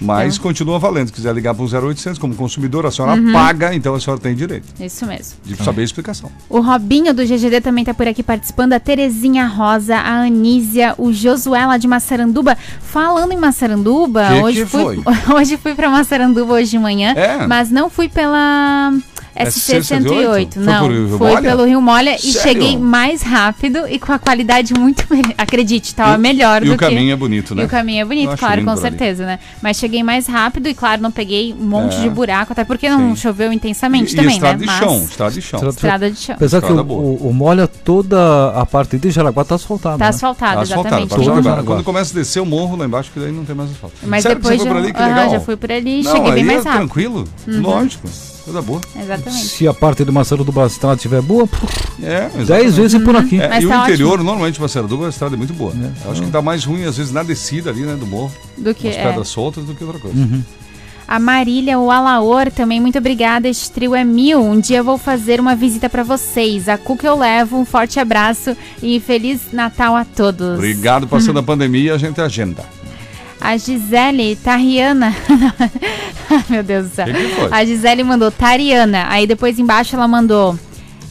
Mas É. continua valendo. Se quiser ligar para o 0800 como consumidor, a senhora Uhum. paga, então a senhora tem direito Isso mesmo. de saber a explicação. O Robinho do GGD também tá por aqui participando. A Terezinha Rosa, a Anísia, o Josué lá de Massaranduba. Falando em Massaranduba, Que hoje que fui foi? *laughs* hoje fui para Massaranduba hoje de manhã, É? mas não fui pela SC108. Foi Não, por Rio foi Molha? pelo Rio Molha e Sério? cheguei mais rápido e com a qualidade muito melhor. Acredite, tava melhor e do o que. caminho é bonito, né? E o caminho é bonito, claro, com por ali. certeza, né? Mas cheguei mais rápido e, claro, não peguei um monte É. de buraco, até porque não Sim. choveu intensamente e, também, e estrada né? de Mas chão, estrada de chão. Estrada- estrada de chão. Apesar que o, o, o molha toda a parte de Jaraguá tá asfaltada. Tá né? asfaltado, Asfaltado, exatamente. quando- Jaraguá. Quando começa a descer o morro lá embaixo, que daí não tem mais asfalto. Mas Sério depois você foi já, por ali, que legal. já fui por ali e Não, cheguei aí bem mais é rápido. tranquilo, lógico, coisa boa. Exatamente. Se a parte de Marcelo do Bastrada estiver boa, pff, É, dez vezes por aqui. É, Mas e o tá interior, ótimo. normalmente, Maceiaduba, a estrada é muito boa. É. Eu acho que dá mais ruim, às vezes, na descida ali, né, do morro. Do que As é. pedras soltas do que outra coisa. Uhum. A Marília, o Alaor, também muito obrigada. Este trio é mil. Um dia eu vou fazer uma visita pra vocês. A Cuca eu levo. Um forte abraço e Feliz Natal a todos. Obrigado, passando a pandemia, a gente agenda. A Gisele Tariana. *laughs* Meu Deus do céu. Que que? A Gisele mandou Tariana. Aí depois embaixo ela mandou.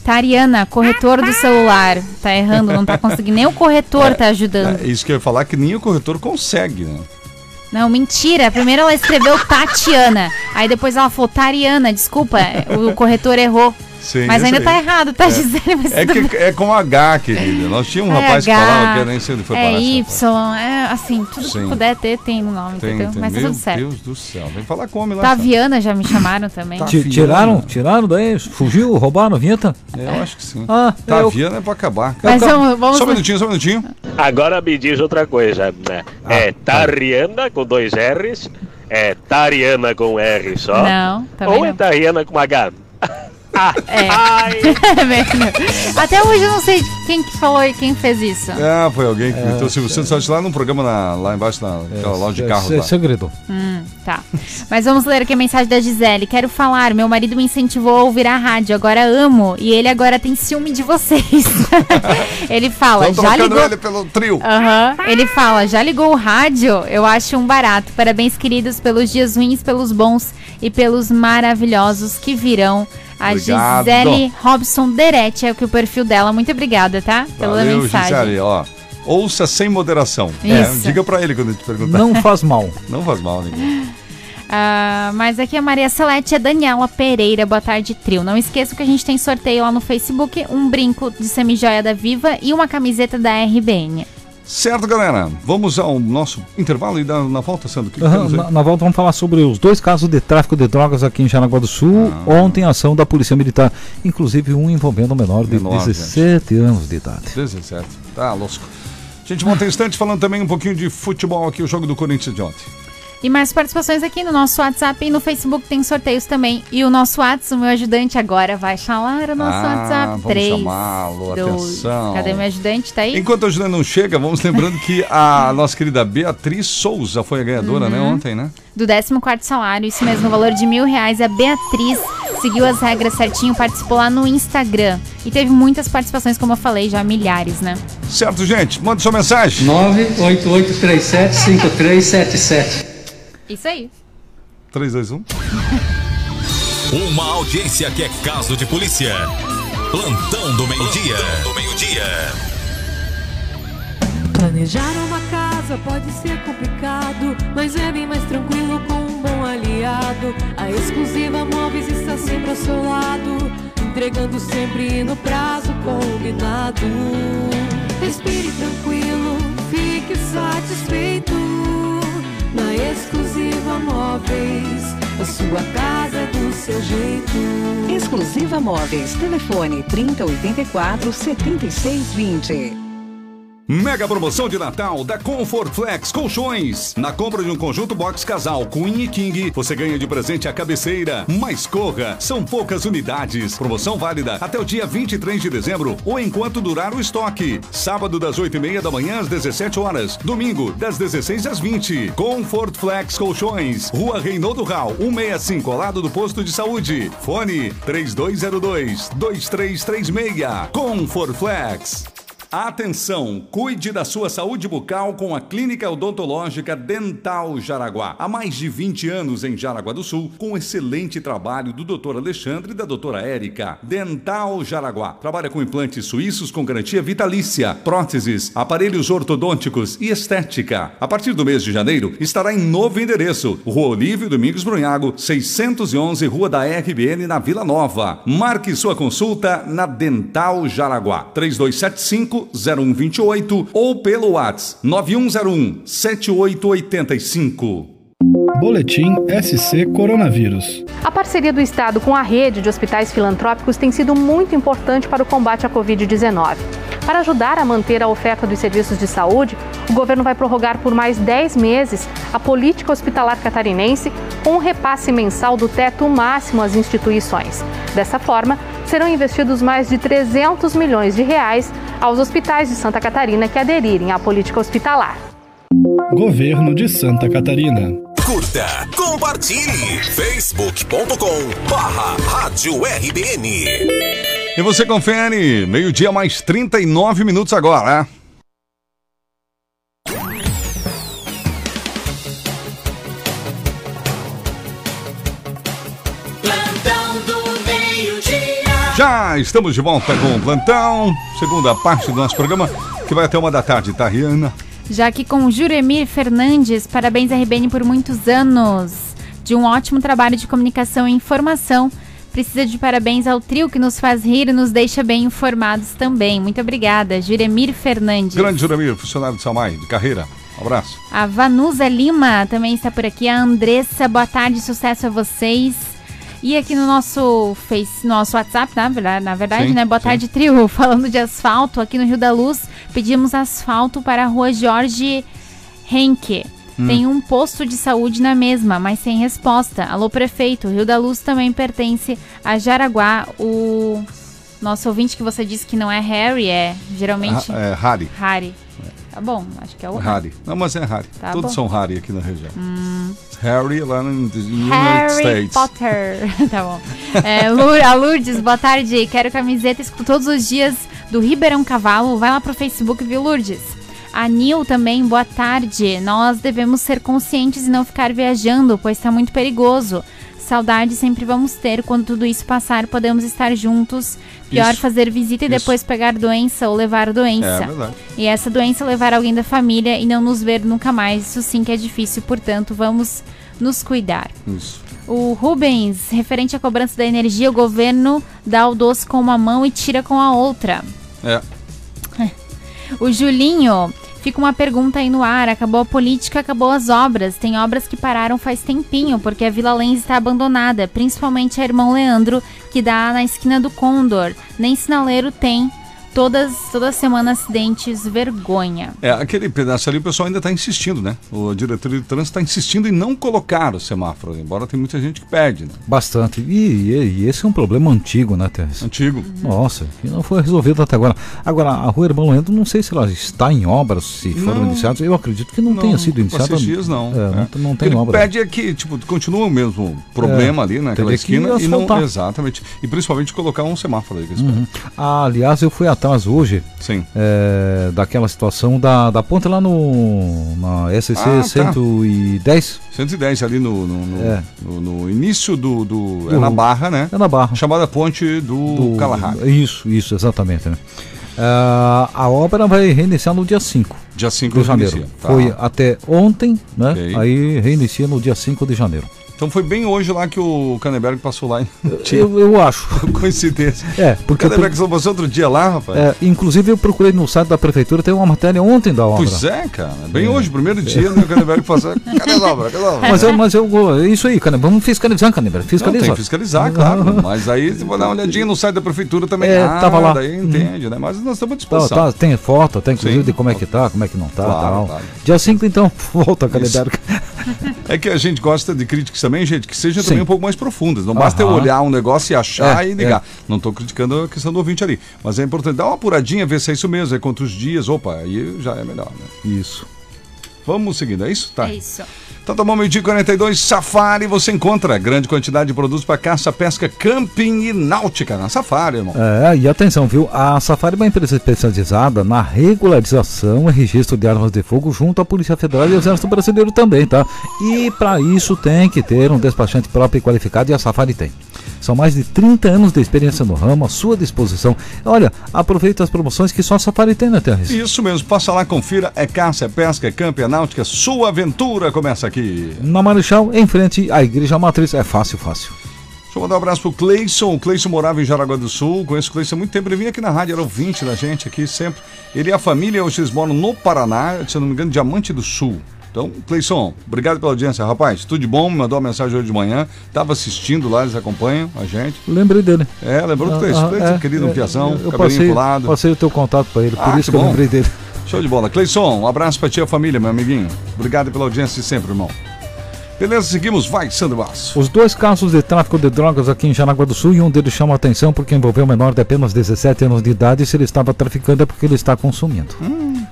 Tariana, corretor do celular. Tá errando, não tá conseguindo. Nem o corretor tá ajudando. É, isso que eu ia falar que nem o corretor consegue, né? Não, mentira. Primeiro ela escreveu Tatiana. Aí depois ela falou Tariana. Desculpa, o corretor errou. Sim, Mas ainda aí. tá errado, tá, Gisele? Mas É, que, é com H, querida. Nós tínhamos um É rapaz que H, falava que eu nem sei onde foi é Y, é assim, tudo Sim. que puder ter tem no nome, Tem, entendeu? tem. Mas tá Meu tudo certo. Deus do céu. Vem falar com o homem lá. Tá. Taviana já me chamaram também. Ti- Tiraram, tiraram daí, fugiu, roubaram a vinheta? Eu acho que sim. Ah, eu, Taviana é pra acabar. Mas vamos, vamos Só um minutinho, só um minutinho. Agora me diz outra coisa, né? é Tariana com dois R's? É Tariana com R só? Não, também Ou é. Tariana com H? Ah, É. ai, *laughs* Até hoje eu não sei quem que falou e quem fez isso. Ah, foi alguém que gritou Silvio Santos Santos lá num programa na- lá embaixo, naquela loja de carros é, lá. segredo. Hum, tá. Mas vamos ler aqui a mensagem da Gisele. Quero falar, meu marido me incentivou a ouvir a rádio, agora amo. E ele agora tem ciúme de vocês. *laughs* ele fala, já ligou. ele pelo trio. Aham. Ele fala, já ligou o rádio? Eu acho um barato. Parabéns, queridos, pelos dias ruins, pelos bons e pelos maravilhosos que virão. A Obrigado. Gisele Robson Derete é o que o perfil dela. Muito obrigada, tá? Pela Valeu, mensagem. Gisele, ó. Ouça sem moderação. É, diga pra ele quando ele te perguntar. Não faz mal. *laughs* Não faz mal, ninguém. Ah, mas aqui a Maria Celeste é Daniela Pereira. Boa tarde, trio. Não esqueça que a gente tem sorteio lá no Facebook: um brinco de semijoia da Viva e uma camiseta da RBN. Certo, galera. Vamos ao nosso intervalo e na, na volta, Sandro. O que, que temos aí? na, na volta vamos falar sobre os dois casos de tráfico de drogas aqui em Jaraguá do Sul. Ah. Ontem ação da Polícia Militar, inclusive um envolvendo um menor de Menor, 17 anos de idade. 17. Tá, louco. A gente volta em instante falando também um pouquinho de futebol aqui, o jogo do Corinthians de ontem. E mais participações aqui no nosso WhatsApp e no Facebook tem sorteios também. E o nosso WhatsApp, o meu ajudante agora vai falar o nosso Ah, WhatsApp. vamos 3, chamá-lo, atenção. Cadê meu ajudante? Tá aí? Enquanto a Juliana não chega, vamos lembrando que a *laughs* nossa querida Beatriz Souza foi a ganhadora, né, ontem, né? Do 14 salário, isso mesmo, no valor de mil reais. A Beatriz seguiu as regras certinho, participou lá no Instagram. E teve muitas participações, como eu falei, já milhares, né? Certo, gente? Manda sua mensagem. 988375377. Isso aí. 3, 2, 1. Uma audiência que é caso de polícia. Plantão do meio-dia. do meio-dia. Planejar uma casa pode ser complicado, mas é bem mais tranquilo com um bom aliado. A exclusiva Móveis está sempre ao seu lado, entregando sempre no prazo combinado. Respire tranquilo, fique satisfeito. Na exclusiva Móveis, a sua casa do seu jeito. Exclusiva Móveis. Telefone 3084 7620. Mega promoção de Natal da Comfort Flex Colchões. Na compra de um conjunto box casal Queen e King, você ganha de presente a cabeceira. Mas corra, são poucas unidades. Promoção válida até o dia 23 de dezembro ou enquanto durar o estoque. Sábado das 8 e meia da manhã às 17 horas. Domingo das 16 às 20. Comfort Flex Colchões. Rua Reinaldo Rau, 165 ao lado do posto de saúde. Fone 3202 2336. Comfort Flex. Atenção, cuide da sua saúde bucal com a Clínica Odontológica Dental Jaraguá. Há mais de 20 anos em Jaraguá do Sul, com excelente trabalho do Dr. Alexandre e da doutora Érica. Dental Jaraguá. Trabalha com implantes suíços com garantia vitalícia, próteses, aparelhos ortodônticos e estética. A partir do mês de janeiro, estará em novo endereço, Rua Olívio Domingos Brunhago, 611, Rua da RBN, na Vila Nova. Marque sua consulta na Dental Jaraguá. 3275 0128 ou pelo WhatsApp 9101 7885. Boletim SC Coronavírus. A parceria do Estado com a rede de hospitais filantrópicos tem sido muito importante para o combate à Covid-19. Para ajudar a manter a oferta dos serviços de saúde, o governo vai prorrogar por mais 10 meses a política hospitalar catarinense com um repasse mensal do teto máximo às instituições. Dessa forma, serão investidos mais de 300 milhões de reais aos hospitais de Santa Catarina que aderirem à política hospitalar. Governo de Santa Catarina. Curta, compartilhe. facebook.com barra Rádio RBN. E você confere, meio-dia mais 39 minutos agora. Já estamos de volta com o plantão, segunda parte do nosso programa, que vai até uma da tarde, tá, Rihanna? Já aqui com Juremir Fernandes, parabéns RBN por muitos anos. De um ótimo trabalho de comunicação e informação. Precisa de parabéns ao trio que nos faz rir e nos deixa bem informados também. Muito obrigada, Juremir Fernandes. Grande Juramir, funcionário de Salmai, de carreira. Um abraço. A Vanusa Lima também está por aqui. A Andressa, boa tarde, sucesso a vocês. E aqui no nosso Face, nosso WhatsApp, na verdade, na verdade Sim, né? Boa sim. tarde, trio. *laughs* Falando de asfalto, aqui no Rio da Luz, pedimos asfalto para a rua Jorge Henke. Hum. Tem um posto de saúde na mesma, mas sem resposta. Alô, prefeito. Rio da Luz também pertence a Jaraguá. O nosso ouvinte que você disse que não é Harry, é geralmente Ha- é, Harry. Harry. Tá bom, acho que é o Harry. Não, mas é Harry. Tá Todos bom. são Harry aqui na região. Hum. Harry lá no United Harry States. Potter. *laughs* tá bom. É, Lour- a Lourdes, boa tarde. Quero camiseta, escuto todos os dias do Ribeirão Cavalo. Vai lá pro Facebook, viu, Lourdes? A Nil também, boa tarde. Nós devemos ser conscientes e não ficar viajando, pois está muito perigoso. Saudade sempre vamos ter. Quando tudo isso passar, podemos estar juntos. Pior Isso. fazer visita e Isso. depois pegar doença ou levar doença. É verdade. E essa doença levar alguém da família e não nos ver nunca mais. Isso sim que é difícil, portanto, vamos nos cuidar. Isso. O Rubens, referente à cobrança da energia, o governo dá o doce com uma mão e tira com a outra. É. *laughs* O Julinho, fica uma pergunta aí no ar. Acabou a política, acabou as obras. Tem obras que pararam faz tempinho, porque a Vila Lens está abandonada, principalmente a Irmão Leandro, que dá na esquina do Condor. Nem sinaleiro tem. Todas, toda semana acidentes, vergonha. É, aquele pedaço ali o pessoal ainda está insistindo, né? O diretor de trânsito está insistindo em não colocar o semáforo, embora tem muita gente que pede, né? Bastante. E, e- e esse é um problema antigo, né, Tess? Antigo. Nossa, que não foi resolvido até agora. Agora, a rua Irmão Leandro, não sei se ela está em obras, se foram Não. iniciadas. Eu acredito que não, tenha sido iniciada. dias não. É, não, É. não O que tem obra. pede é que, tipo, continua o mesmo problema É, ali naquela teria que esquina e não. Exatamente. E principalmente colocar um semáforo ali. que Uhum. Ah, aliás, eu fui atrás hoje Sim. é, daquela situação da, da ponte lá no na SC Ah, tá. 110. 110 ali no, no, no, É. no- no início do. do- é Do- na Barra, né? É na Barra. Chamada Ponte do, do Kalahari. Isso, isso, exatamente. Né? Ah, a obra vai reiniciar no dia 5 Dia 5 de janeiro. reinicia, tá. Foi até ontem, né? Ok. Aí reinicia no dia 5 de janeiro. Então foi bem hoje lá que o Canneberg passou lá. *laughs* Eu, eu acho. *laughs* Coincidência. É, porque O Canneberg só passou outro dia lá, rapaz. É, inclusive eu procurei no site da prefeitura, tem uma matéria ontem da obra. Pois é, cara. Bem hoje, primeiro dia, né, o Canneberg passou. *laughs* Cadê a obra? Cadê a obra? Mas, eu, mas eu, é isso aí, cara, vamos fiscalizar, Não, fiscalizar. tem que fiscalizar, claro. Mas aí você vai dar uma olhadinha no site da prefeitura também. É, ah, tava lá. Daí entende, né? Mas nós estamos à Tá, disposição. tá, tem foto, tem inclusive Sim. de como é que tá, como é que não tá. Claro, tal. claro. Dia 5 então, volta, calendário. É que a gente gosta de críticas também, gente, que sejam também um pouco mais profundas. Não basta eu olhar um negócio e achar É, e ligar. Não estou criticando a questão do ouvinte ali. Mas é importante dar uma apuradinha, ver se é isso mesmo, é quantos dias. Opa, aí já é melhor, né? Isso. Vamos seguindo, é isso? Tá. É isso. Então tá bom, meio-dia e 42, Safari, você encontra grande quantidade de produtos para caça, pesca, camping e náutica na Safari, irmão. É, e atenção, viu? A Safari é uma empresa especializada na regularização e registro de armas de fogo junto à Polícia Federal e Exército Brasileiro também, tá? E para isso tem que ter um despachante próprio e qualificado e a Safari tem. São mais de 30 anos de experiência no ramo à sua disposição. Olha, aproveita as promoções que só a Safari tem na Terra. Isso mesmo, passa lá, confira, é caça, é pesca, é camping, é náutica, sua aventura começa aqui. Na Marechal, em frente à Igreja Matriz. É fácil, fácil. Deixa eu mandar um abraço pro Cleison. O Cleison morava em Jaraguá do Sul. Conheço o Cleison há muito tempo. Ele vinha aqui na rádio, era ouvinte da gente aqui sempre. Ele e a família, hoje eles moram no Paraná, se eu não me engano, Diamante do Sul. Então, Cleison, obrigado pela audiência, rapaz. Tudo de bom, me mandou uma mensagem hoje de manhã. Tava assistindo lá, eles acompanham a gente. Lembrei dele. É, lembrou do Cleison. Ah, Cleison, é, querido, um é, piazão, eu cabelinho passei, pulado. passei o teu contato para ele, por Ah, isso que que eu lembrei dele. Show de bola. Cleison, um abraço pra ti e a família, meu amiguinho. Obrigado pela audiência de sempre, irmão. Beleza, seguimos. Vai, Sandro Basso. Os dois casos de tráfico de drogas aqui em Jaraguá do Sul e um deles chama a atenção porque envolveu um menor de apenas 17 anos de idade e se ele estava traficando é porque ele está consumindo.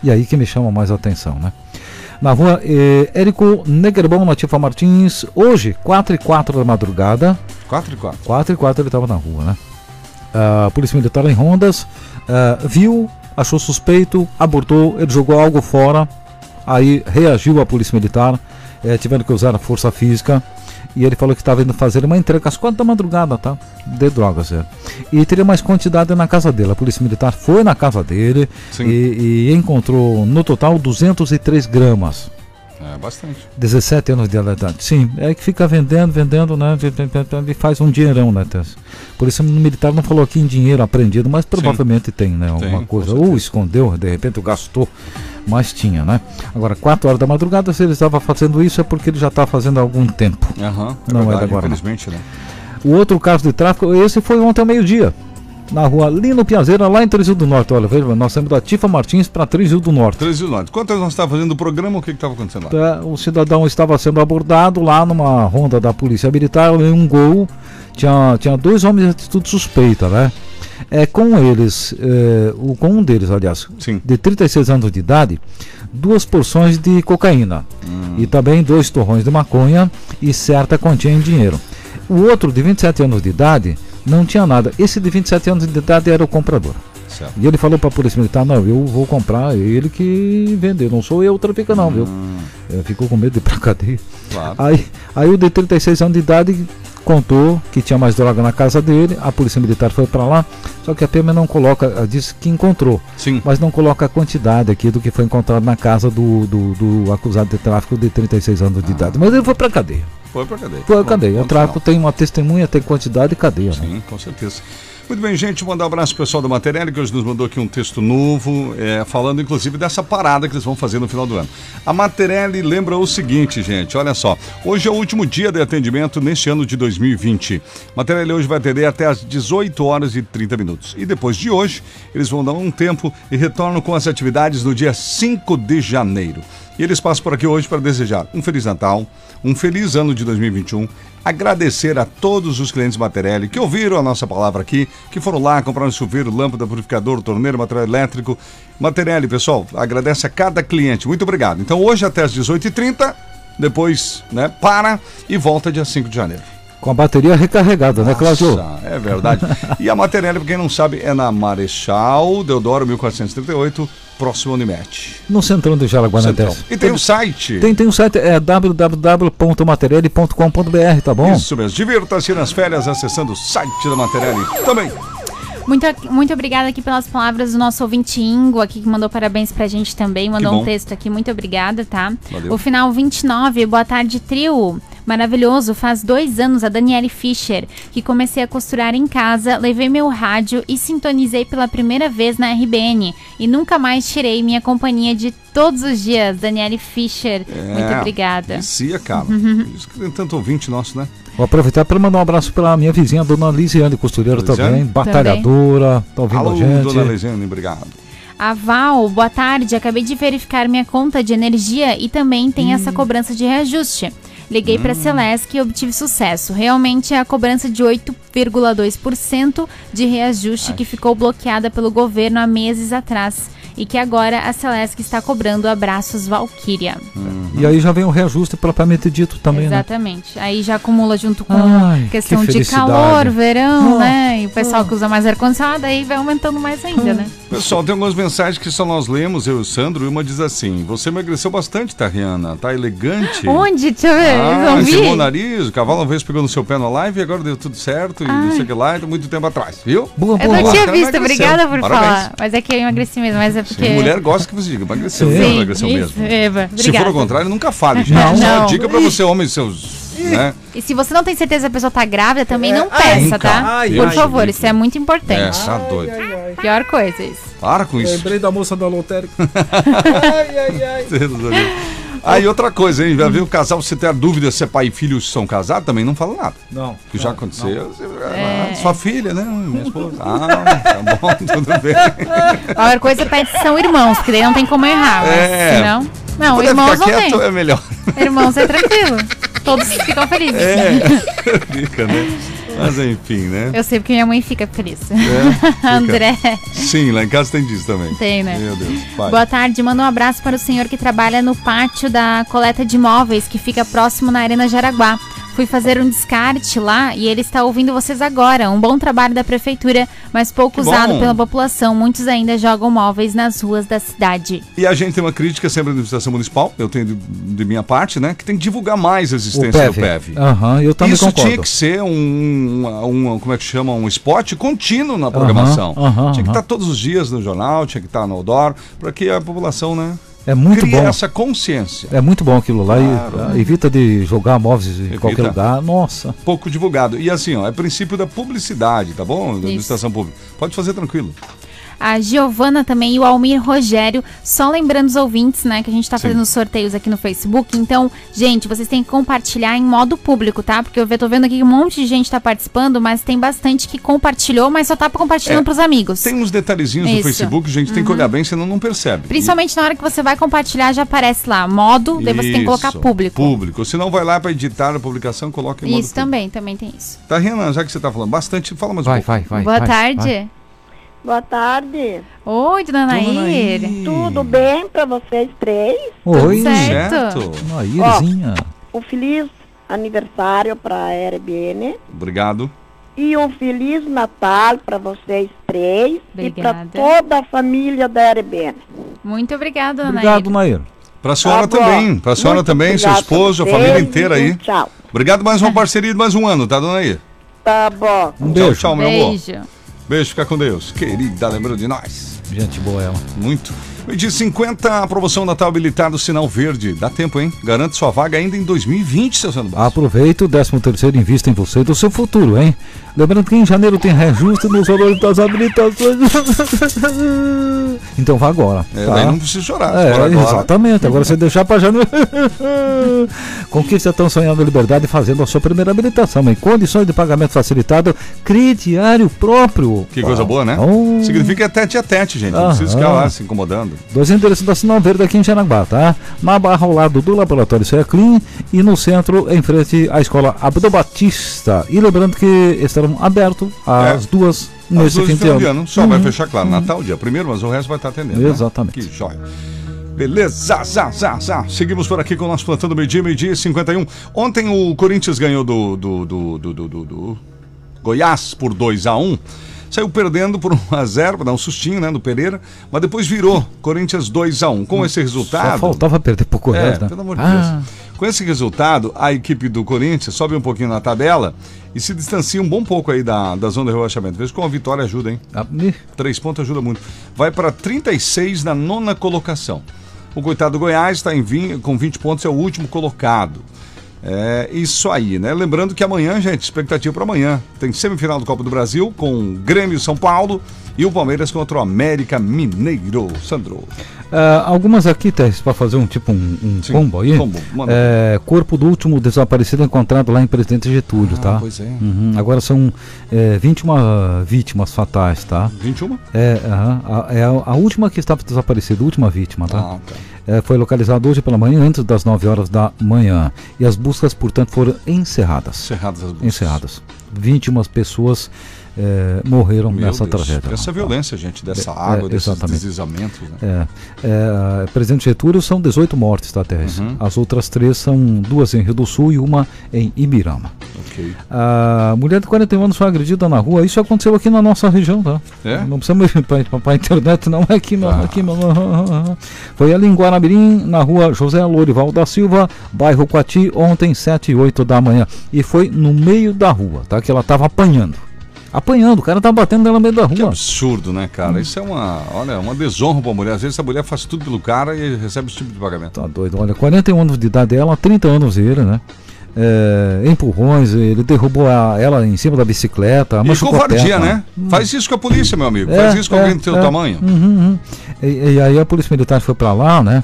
E aí que me chama mais a atenção, né? Na rua eh, Érico Negerbon, na Tifa Martins, hoje, 4 e 4 da madrugada. 4 e 4. 4 e 4 ele estava na rua, né? A Polícia Militar em rondas ah, viu, achou suspeito, abortou, ele jogou algo fora, aí reagiu a Polícia Militar, eh, tiveram que usar a força física. E ele falou que estava indo fazer uma entrega às quatro da madrugada, tá? De drogas, é. E teria mais quantidade na casa dele. A Polícia Militar foi na casa dele e, e encontrou no total 203 gramas. É, bastante. 17 anos de idade. Sim, é que fica vendendo, vendendo, né? E faz um dinheirão, né, Tess? Por isso o militar não falou aqui em dinheiro apreendido, mas provavelmente tem, né? Alguma com coisa. Ou escondeu, de repente gastou, mas tinha, né? Agora, 4 horas da madrugada, se ele estava fazendo isso é porque ele já está fazendo há algum tempo. Aham, é não verdade, é agora. infelizmente, né? O outro caso de tráfico, esse foi ontem ao meio-dia. Na rua Lino Piazeira, lá em Trezil do Norte. Olha, veja, nós saímos da Tifa Martins para Trezil do Norte. 13 do Norte. Quanto nós estávamos fazendo o programa, o que estava acontecendo lá? É, o cidadão estava sendo abordado lá numa ronda da polícia militar, em um gol, tinha, tinha dois homens de atitude suspeita, né? É, com eles, é, o, com um deles, aliás, de 36 anos de idade, duas porções de cocaína e também dois torrões de maconha e certa quantia em dinheiro. O outro, de 27 anos de idade, não tinha nada. Esse de 27 anos de idade era o comprador. Certo. E ele falou para a polícia militar: Não, eu vou comprar, é ele que vendeu, não sou eu o traficante, não, viu? É, ficou com medo de ir pra *laughs* cadeia. Claro. Aí, aí o de 36 anos de idade contou que tinha mais droga na casa dele, a polícia militar foi para lá, só que a PM não coloca, disse que encontrou, Sim. mas não coloca a quantidade aqui do que foi encontrado na casa do, do, do acusado de tráfico de 36 anos de idade. Mas ele foi pra cadeia. Foi pra cadeia. Foi Ponto- cadeia. O ponto tráfico tem uma testemunha, tem quantidade e cadeia. né? Sim, com certeza. Muito bem, gente. Mandar um abraço pro pessoal da Material, que hoje nos mandou aqui um texto novo, é, falando inclusive dessa parada que eles vão fazer no final do ano. A Material lembra o seguinte, gente, olha só. Hoje é o último dia de atendimento neste ano de 2020. Material hoje vai atender até às 18 horas e 30 minutos. E depois de hoje, eles vão dar um tempo e retornam com as atividades no dia 5 de janeiro. E eles passam por aqui hoje para desejar um Feliz Natal, um feliz ano de 2021, agradecer a todos os clientes Materiale que ouviram a nossa palavra aqui, que foram lá comprar um chuveiro, lâmpada, purificador, torneiro, material elétrico. Materiale, pessoal, agradece a cada cliente. Muito obrigado. Então hoje até às 18h30, depois né, para e volta dia 5 de janeiro. Com a bateria recarregada, né, Cláudio? Nossa, é verdade. e a Materiale, para quem não sabe, é na Marechal Deodoro 1438, próximo Unimet. No centrão do Jaraguá, né, Centrão. E tem o site. Tem, tem um site, é www.materiale.com.br, tá bom? Isso mesmo. Divirta-se nas férias acessando o site da Materiale também. Muito, muito obrigada aqui pelas palavras do nosso ouvinte Ingo aqui, que mandou parabéns pra gente também. Mandou um texto aqui. Muito obrigada, tá? Valeu. O final 29, boa tarde, trio. Maravilhoso, faz dois anos a Daniele Fischer, que comecei a costurar em casa, levei meu rádio e sintonizei pela primeira vez na RBN. E nunca mais tirei minha companhia de todos os dias. Daniele Fischer, muito obrigada. Vicia, cara. Por Isso que tem tanto ouvinte nosso, né? Vou aproveitar para mandar um abraço para minha vizinha, dona Lisiane Costureira Lisiane? também, batalhadora, tá ouvindo Alô, a gente. dona Lesiane, obrigado. A Val, boa tarde. Acabei de verificar minha conta de energia e também tem essa cobrança de reajuste. Liguei para a Celesc e obtive sucesso. Realmente é a cobrança de 8,2% de reajuste que ficou bloqueada pelo governo há meses atrás. e que agora a Celesc está cobrando abraços Valkyria. E aí já vem o reajuste propriamente dito também, né? Exatamente. Aí já acumula junto com Ai, questão que de calor, verão, Ah, né? E o pessoal que usa mais ar-condicionado, aí vai aumentando mais ainda, né? Pessoal, tem algumas mensagens que só nós lemos, eu e o Sandro, e uma diz assim: Você emagreceu bastante, Tariana, tá elegante. Onde? Deixa eu ver, Ah, não vi. o nariz, o cavalo uma vez pegou no seu pé na live e agora deu tudo certo e não Ai. sei o que lá, então muito tempo atrás, viu? Boa, Eu não tinha Ela visto, obrigada por Parabéns. falar. Mas é que eu emagreci mesmo, mas é porque. Sim, mulher gosta que você diga, emagreceu, Sim, não emagreceu isso, mesmo. Eva, Se for ao contrário, nunca fale, *laughs* gente. Não. Só Não. dica pra você, homem, seus. Né? E se você não tem certeza se a pessoa tá grávida, também É, não ai, peça, nunca. tá? Ai, Por ai, favor, ai. isso é muito É, importante. tá doido. Pior coisa isso. Para com isso. Lembrei da moça da lotérica. Deus do céu. Ah, e outra coisa, hein? Já viu o casal, se ter dúvida se é pai e filho são casados, também não fala nada. Não. Que já aconteceu. você- É. ah, Sua filha, né? Minha esposa. Ah, tá bom, *laughs* tudo bem. Qualquer coisa pede se são irmãos, que daí não tem como errar. Mas É. senão. Não, irmãos ficar não tem. quieto, é melhor. Irmãos é tranquilo. Todos ficam felizes. É, *laughs* fica, né? *laughs* Mas enfim, né? Eu sei porque minha mãe fica feliz. É, *laughs* fica. André. Sim, lá em casa tem disso também. Tem, né? Meu Deus. Vai. Boa tarde, manda um abraço para o senhor que trabalha no pátio da coleta de imóveis, que fica próximo na Arena Jaraguá. Fui fazer um descarte lá e ele está ouvindo vocês agora. Um bom trabalho da prefeitura, mas pouco usado pela população. Muitos ainda jogam móveis nas ruas da cidade. E a gente tem uma crítica sempre à administração municipal, eu tenho de, de minha parte, né? Que tem que divulgar mais a existência do PEV. PEV. Aham, eu também Isso concordo. tinha que ser um, um, como é que chama, um spot contínuo na programação. Aham, aham, tinha que estar todos os dias no jornal, tinha que estar no outdoor, para que a população, né? É muito crie bom. essa consciência. É muito bom aquilo lá. e, Claro. ah, evita de jogar móveis em Evita. qualquer lugar. Nossa. Pouco divulgado. E assim, ó, é princípio da publicidade, tá bom? Da administração pública. Pode fazer tranquilo. A Giovana também e o Almir Rogério. Só lembrando os ouvintes, né, que a gente tá Sim. fazendo sorteios aqui no Facebook. Então, gente, vocês têm que compartilhar em modo público, tá? Porque eu tô vendo aqui que um monte de gente tá participando, mas tem bastante que compartilhou, mas só tá compartilhando É, pros amigos. Tem uns detalhezinhos no Isso. Facebook, gente, tem que Uhum. olhar bem, senão não percebe. Principalmente na hora que você vai compartilhar, já aparece lá, modo, daí você tem que colocar Isso, público. Público. Se não, vai lá para editar a publicação, coloca em modo Isso também, também tem isso. Tá, Renan, já que você tá falando bastante, fala mais Vai, um pouco. vai, vai. Boa tarde. Boa tarde. Oi, dona Nair. Nair. Tudo bem pra vocês três? Oi, certo. Nairzinha. Um feliz aniversário pra RBN Obrigado. e um feliz Natal pra vocês três e pra Obrigada. toda a família da RBN. Muito obrigada, dona Obrigado, Nair. Nair. Pra senhora Tá também, pra senhora Muito também, seu esposo, a família inteira e aí. Tchau. Obrigado mais uma parceria de mais um ano, tá, dona Nair? Tá bom. Um Tchau, beijo. tchau, meu amor. Beijo. Beijo, fica com Deus. Querida, lembrou de nós? Gente boa ela. Muito. De 50, a promoção Natal habilitado sinal verde. Dá tempo, hein? Garante sua vaga ainda em 2020, seu Sandro. Aproveita o 13 terceiro invista em você e do seu futuro, hein? Lembrando que em janeiro tem reajuste nos valores das habilitações. *laughs* então vá agora. É, tá? daí não precisa chorar. É, agora. exatamente. Agora você deixar para janeiro. *laughs* Conquiste a tão sonhada liberdade fazendo a sua primeira habilitação em condições de pagamento facilitado, crediário próprio. Que coisa boa, né? Oh. Significa é tete a tete, gente. Não precisa ficar lá se incomodando. Dois endereços da Sinal Verde aqui em Jaraguá, tá? Na barra ao lado do Laboratório Clean e no centro, em frente à Escola Abdo Batista. E lembrando que estarão abertos às duas As nesse duas fim de ano. Só vai Uhum. fechar, claro, Natal, dia primeiro, mas o resto vai estar atendendo. né? Exatamente. Que joia. Beleza, zá, zá, zá. Seguimos por aqui com o nosso plantando meio-dia, meio-dia e 51. Ontem o Corinthians ganhou do, do, do, do, do, do- do Goiás por 2 a 1 Saiu perdendo por 1x0, para dar um sustinho, né, do Pereira, mas depois virou Corinthians 2 a 1 Com esse resultado. Só faltava perder pro Goiás, É, né? pelo amor de Ah, Deus. Com esse resultado, a equipe do Corinthians sobe um pouquinho na tabela e se distancia um bom pouco aí da, da zona de rebaixamento. Veja como a vitória ajuda, hein? ah, Três pontos ajuda muito. Vai para 36 na nona colocação. O coitado do Goiás está em 20 com 20 pontos, é o último colocado. É isso aí, né? Lembrando que amanhã, gente, expectativa para amanhã. Tem semifinal do Copa do Brasil com Grêmio e São Paulo e o Palmeiras contra o América Mineiro. Sandro. Ah, algumas aqui, Tess, para fazer um tipo um, um Sim, combo aí. combo. É, corpo do último desaparecido encontrado lá em Presidente Getúlio, Ah, tá? pois é. Uhum, Agora são é, 21 vítimas fatais, tá? 21? É, aham, a, é a, última que estava desaparecida, a última vítima, tá? Ah, tá. É, foi localizado hoje pela manhã, antes das 9 horas da manhã. E as buscas, portanto, foram encerradas. Encerradas as buscas. Encerradas. 21 pessoas eh, morreram Meu nessa Deus, tragédia. Essa violência, gente, dessa É, água, é, desses exatamente. deslizamentos. Né? É, é, presidente Getúlio são 18 mortes, tá, Teres? Uhum. As outras três são duas em Rio do Sul e uma em Ibirama. Ok. A mulher de 41 anos foi agredida na rua. Isso aconteceu aqui na nossa região, tá? É? Não precisamos *laughs* ir para a internet, não é aqui, não. Ah. Aqui, não. Foi ali em Guaramirim, na rua José Lorival da Silva, bairro Coati, ontem, 7 e 8 da manhã. E foi no meio da rua, tá? Que ela estava apanhando. Apanhando, o cara tava batendo nela no meio da Que rua. absurdo, né, Hum. cara? Isso é uma, olha, uma desonra pra mulher. Às vezes a mulher faz tudo pelo cara e recebe esse tipo de pagamento. Tá doido. Olha, 41 anos de idade dela, 30 anos ele, né? É, empurrões, ele derrubou a- ela em cima da bicicleta. E covardia, né? Faz isso com a polícia, meu amigo. É, Faz isso com é, alguém do teu é. tamanho. Uhum, uhum. E, e aí a polícia militar foi pra lá, né?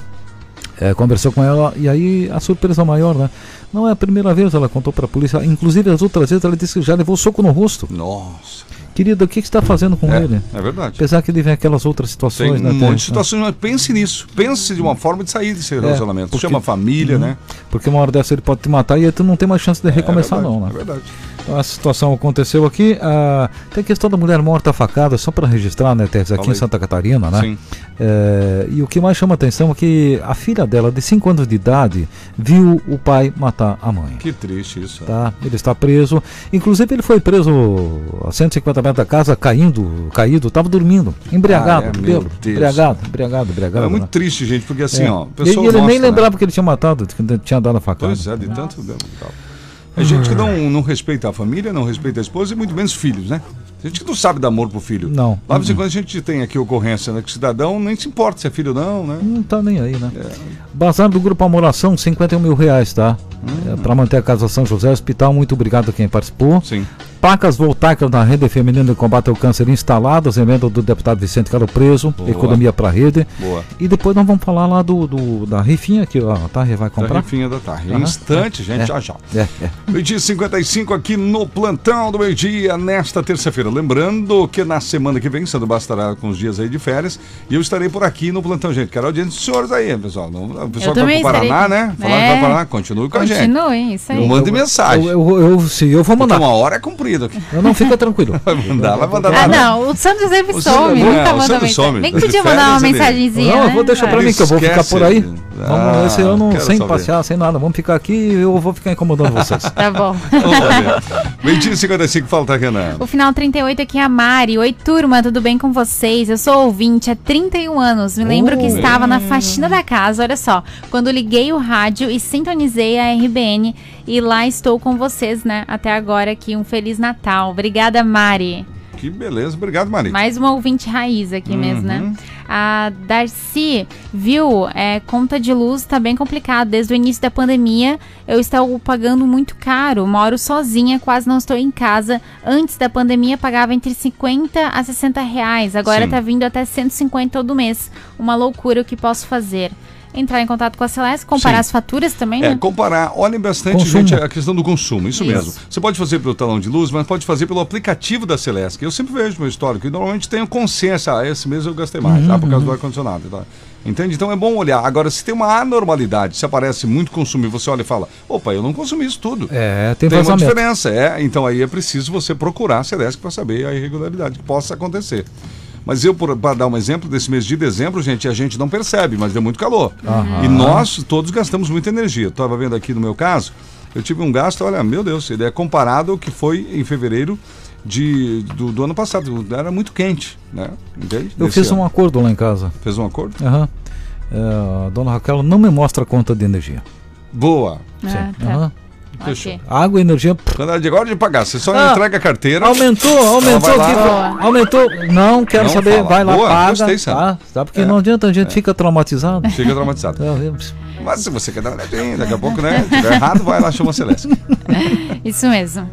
É, conversou com ela e aí a surpresa maior, né? Não é a primeira vez, ela contou pra polícia. Inclusive as outras vezes ela disse que já levou soco no rosto. Nossa. Querida, o que, que você está fazendo com É, ele? é verdade. Apesar que ele vem aquelas outras Tem situações, um né? monte Tércio? de situações, mas pense nisso. Pense de uma forma de sair desse É, relacionamento. porque- Chama a família, Uhum. né? Porque uma hora dessa ele pode te matar e aí tu não tem mais chance de recomeçar, verdade, não, né? é verdade. Então essa situação aconteceu aqui. ah, tem a questão da mulher morta facada, só para registrar, né, Tess, aqui Fala em aí. Santa Catarina, né? Sim. É, e o que mais chama atenção é que a filha dela, de 5 anos de idade, viu o pai matar a mãe. Que triste isso. Tá, ele está preso. Inclusive ele foi preso a 150 metros da casa, caindo, caído, estava dormindo, embriagado, Ah, é, meu bêbado, Deus. embriagado, embriagado, embriagado. É muito né? triste, gente, porque assim, É. ó, E- e ele nem mostra, né? lembrava que ele tinha matado, que tinha dado a facada. Pois é, de tanto bêbado e tal. É gente que não, não respeita a família, não respeita a esposa e muito menos filhos, né? Gente que não sabe dar amor pro filho. Não. Lá de vez em quando a gente tem aqui ocorrência, né? Que o cidadão nem se importa se é filho ou não, né? Não tá nem aí, né? Bazar do Grupo Amoração, 51 mil reais, tá? Hum. para manter a Casa São José Hospital, muito obrigado a quem participou. Sim. Placas voltaicas da Rede Feminina de Combate ao Câncer instaladas, emenda do deputado Vicente Caro Preso, Boa. economia para a rede. Boa. E depois nós vamos falar lá do, do- da rifinha que ó, a Tarre vai Da comprar. rifinha da tarde. Aham. instante, gente, É. já já. É, é. Meio-dia e 55 aqui no plantão do meio-dia, nesta terça-feira. Lembrando que na semana que vem, Sandro bastará com os dias aí de férias, e eu estarei por aqui no plantão, gente. Quero audiência dos senhores aí, pessoal. O pessoal que vai também pro Paraná, estarei. né? Falar É. que vai pro Paraná, continue com a gente. Continue, isso aí. Não mande mensagem. Eu, eu, eu, sim, eu vou mandar. Porque uma hora é cumprida aqui. Eu não fica tranquilo. *laughs* Vai mandar, vai mandar Ah, não, o Sandro sempre O some, nunca é, o manda mensagem. tá de podia mandar uma mensagenzinha, Não, né? eu vou deixar pra Ele mim que eu vou ficar por aí. Ah, Vamos, esse ano sem saber. passear, sem nada. Vamos ficar aqui e eu vou ficar incomodando vocês. Tá bom. Meio-dia e 55, falta, Renan. O final 38 aqui é a Mari. Oi, turma, tudo bem com vocês? Eu sou ouvinte há 31 anos. Me lembro que Oh. estava na faxina da casa, olha só, quando liguei o rádio e sintonizei a RBN. E lá estou com vocês, né? Até agora aqui. Um Feliz Natal. Obrigada, Mari. Que beleza, obrigado, Mari. Mais uma ouvinte raiz aqui mesmo, né? Uhum. A Darcy, viu? É, conta de luz tá bem complicado. Desde o início da pandemia, eu estou pagando muito caro. Moro sozinha, quase não estou em casa. Antes da pandemia, pagava entre 50 a 60 reais. Agora Sim. tá vindo até 150 todo mês. Uma loucura o que posso fazer. Entrar em contato com a Celeste, comparar Sim. as faturas também, É, né? comparar, olhem bastante, Consumo. gente, a questão do consumo, isso, Isso. mesmo. Você pode fazer pelo talão de luz, mas pode fazer pelo aplicativo da Celeste, que eu sempre vejo no meu histórico, e normalmente tenho consciência, ah, esse mês eu gastei mais, ah, por causa do ar-condicionado. Tá? Entende? Então é bom olhar. Agora, se tem uma anormalidade, se aparece muito consumo e você olha e fala, opa, eu não consumi isso tudo. É, tem, Tem uma diferença, é. Então aí é preciso você procurar a Celeste para saber a irregularidade que possa acontecer. Mas eu, para dar um exemplo, desse mês de dezembro, gente, a gente não percebe, mas deu muito calor. Aham. E nós todos gastamos muita energia. Estava vendo aqui no meu caso, eu tive um gasto, olha, meu Deus, ele é comparado ao que foi em fevereiro de, do, do ano passado. Era muito quente, né? Entende? Eu Desse fiz um ano. acordo lá em casa. Fez um acordo? Aham. É, a dona Raquel não me mostra a conta de energia. Boa. Ah, tá. Aham. Fechou. Água e energia. Quando era de agora de pagar, você só Ah, entrega a carteira. Aumentou, aumentou aqui. Aumentou. Não, quero Não saber. fala. Vai lá, Boa, paga. gostei, tá, tá? Porque É. não adianta, a gente fica traumatizado. Fica traumatizado. Vendo? Mas se você quer dar uma olhadinha, daqui a pouco, né? Se tiver errado, vai lá, chama a Celeste. *laughs* Isso mesmo.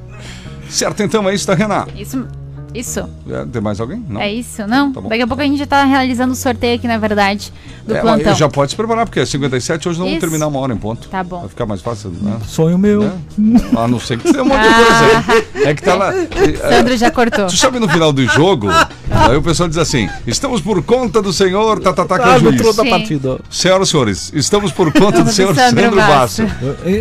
Certo, então é isso, tá, Renato? Isso. Isso. É, tem mais alguém? Não. É isso, não? Tá bom. Daqui a pouco a gente já tá realizando o sorteio aqui, na verdade, do É, plantão. Já pode se preparar, porque é 57, hoje não vamos terminar uma hora em ponto. Tá bom. Vai ficar mais fácil, né? Sonho meu. Né? A não ser que tenha um monte de coisa aí. É que tá lá. *laughs* Sandro já cortou. Tu sabe no final do jogo, Aí o pessoal diz assim: estamos por conta do senhor Tatatá que é o Árbitro juiz. da partida. Senhoras e senhores, estamos por conta do *laughs* senhor Sandro Sandro Basso.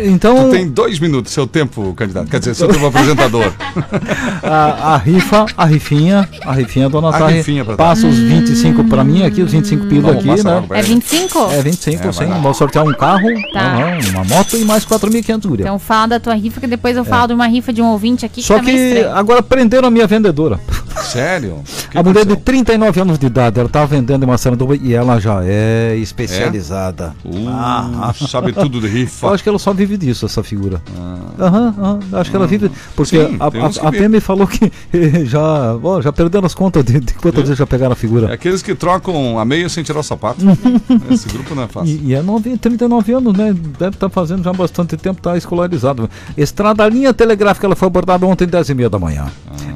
Então, Tu tem dois minutos, seu tempo, candidato. Quer dizer, seu tempo apresentador. *laughs* a, a rifa, a rifinha, a rifinha, dona A Tari, rifinha pra passa os 25 pra mim aqui, os 25 pila Vamos, aqui, passa né? É ele. 25? É 25, É, sim. Vou sortear um carro, Tá. uma moto e mais 4.500 guria. Então fala da tua rifa, que depois eu falo de uma rifa de um ouvinte aqui que Só tá meio que agora prenderam a minha vendedora. Sério? *laughs* Que a mulher de aconteceu? 39 anos de idade, ela tava vendendo em Massaranduba e ela já é especializada. Uh, Ah. sabe tudo de *laughs* Eu rifa. acho que ela só vive disso, essa figura. Aham, aham, acho que ela vive. Porque Sim, a, a, a. PM falou que *laughs* já, ó, já perderam as contas de, de quantas vezes já pegaram a É figura. aqueles que trocam a meia sem tirar o sapato. *laughs* Esse grupo não é fácil. E, e é novinho, 39 anos, né? Deve estar fazendo já bastante tempo, tá escolarizado. Estrada linha telegráfica, ela foi abordada ontem, 10 e meia da manhã.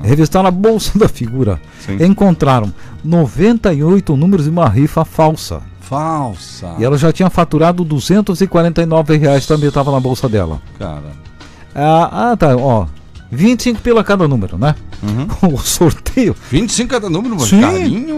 Revistaram a bolsa *laughs* da figura. Ah. Sim. Encontraram 98 números de uma rifa falsa. Falsa. E ela já tinha faturado 249 reais, também estava na bolsa dela. Cara. Ah, ah, tá, ó. 25 pela cada número, né? *laughs* O sorteio. 25 cada número, mas Sim. carinho.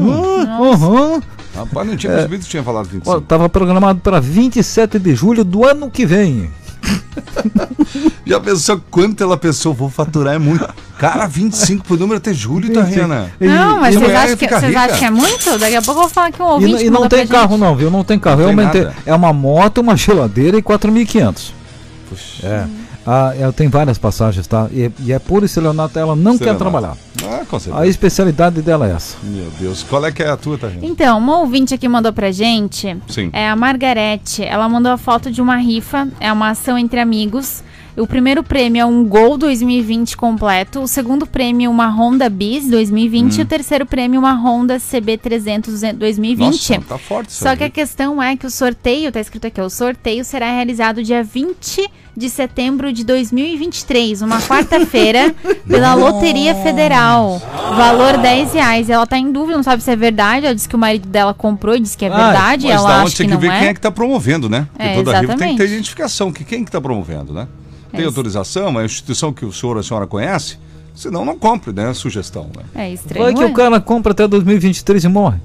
Ah, aham. Rapaz, não tinha percebido que tinha falado 25. Ó, tava programado para 27 de julho do ano que vem. *laughs* Já pensou quanto ela pensou? Vou faturar é muito. Cara, 25 por número até julho, tá, Rihanna? E- Não, mas e vocês mulher acham, que, vocês acham que é muito? Daqui a pouco eu vou falar que um E, ouvinte não- e não tem pra carro gente. não, viu? Não tem carro. Não eu tem. É uma moto, uma geladeira e 4.500. É. Ah, eu tenho várias passagens, tá? E, e é por estelionato, ela não quer trabalhar. Ah, com certeza. A especialidade dela é essa. Meu Deus, qual é que é a tua, tá, Rihanna? Então, uma ouvinte aqui mandou pra gente. Sim. É a Margarete. Ela mandou a foto de uma rifa. É uma ação entre amigos. O primeiro prêmio é um Gol 2020 completo. O segundo prêmio, uma Honda Bis 2020. E o terceiro prêmio, uma Honda CB300 2020. Nossa, tá forte Só aí. que a questão é que o sorteio, tá escrito aqui, o sorteio será realizado dia 20 de setembro de 2023, uma quarta-feira, *laughs* pela Loteria Federal. Valor 10 reais. Ela tá em dúvida, não sabe se é verdade. Ela disse que o marido dela comprou e disse que é Ah, verdade. Mas ela da acha onde tem que ver é. quem é que tá promovendo, né? Porque É, toda rifa tem que ter exatamente. identificação, que quem que tá promovendo, né? Tem É, autorização, é uma instituição que o senhor ou a senhora conhece, senão não compre, né? Sugestão, né? É estranho. Vai que é? o cara compra até 2023 e morre.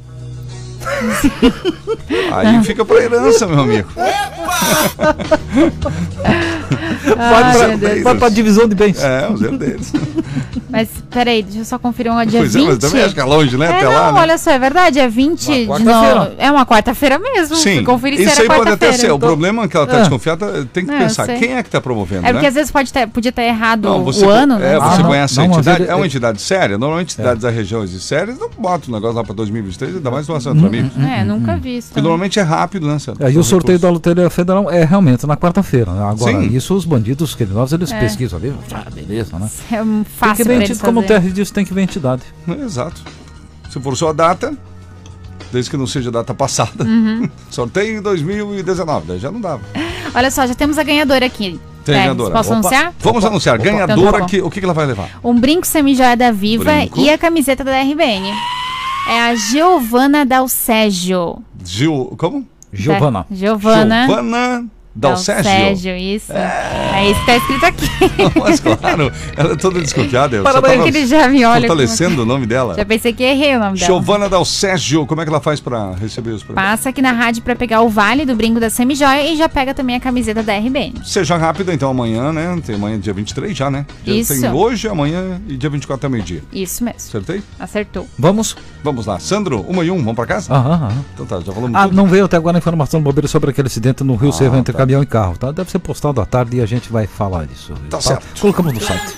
Aí fica pra herança, meu amigo. *laughs* *laughs* vai, Deus. vai pra divisão de bens. É, os herdeiros. *laughs* Mas peraí, deixa eu só conferir um dia Pois 20. é, mas também acho que é longe, né? É, Até não, lá, né? olha só, é verdade, é 20 de quarta-feira. no... É uma quarta-feira mesmo. Sim, conferir se isso era aí pode até ser. O Então- problema é que ela tá É. desconfiada, tem que eu pensar, quem é que tá promovendo, É porque né? às vezes pode ter, podia estar errado Não, você, o ano, né? é, você Ah, não, conhece não, a entidade? é uma entidade séria? Normalmente entidades das regiões e sérias não botam o negócio lá pra 2023, ainda mais doação entre amigos. É, nunca vi isso. Porque normalmente é rápido, né? Sandro? Aí o sorteio da. Loteria Federal é realmente na quarta-feira. né? Agora, Sim. Isso os bandidos criminosos, eles É. pesquisam ali. Ah, beleza, né? É um Tem fácil que ver, como o. Terry disse, tem que ver a entidade. Exato. Se for só a data, desde que não seja data passada, Uhum. *laughs* sorteio em 2019, daí já não dava. Olha só, já temos a ganhadora aqui. Tem Pérez, ganhadora. Posso Opa. anunciar? Vamos anunciar. Opa. Ganhadora, Então tá que, o que, ela vai levar? Um brinco semijoia da Viva Brinco. e a camiseta da RBN. É a Giovana Dalcégio. Gil, como? Giovana. Giovana. Giovana Dalcégio. Dalcégio, isso. É. isso que tá escrito aqui. *laughs* Mas claro, ela é toda desconfiada. Eu Parabéns tava que ele já me olha Fortalecendo o nome dela. Já pensei que errei o nome dela. Giovana Dalcégio, como é que ela faz pra receber os prêmios? Passa aqui na rádio pra pegar o vale do brinco da semijoia e já pega também a camiseta da RBN. Seja rápida, então amanhã, né? Tem amanhã dia 23 já, né? Já Isso. Tem hoje, amanhã e dia 24 é meio-dia. Isso mesmo. Acertei? Acertou. Vamos? Vamos lá. Sandro, uma e um, vamos pra casa? Aham, aham. Então tá, já falamos Ah, tudo. não veio até agora a informação do bombeiro sobre aquele acidente no Rio Ah, Cerro entre tá. Caminhão e carro, tá? Deve ser postado à tarde e a gente vai falar disso. Tá certo. Colocamos no site.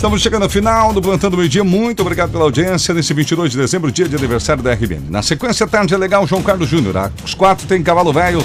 Estamos chegando ao final do Plantão do Meio Dia. Muito obrigado pela audiência nesse 22 de dezembro, dia de aniversário da RBN. Na sequência, tarde é legal, João Carlos Júnior. Às quatro tem Cavalo Velho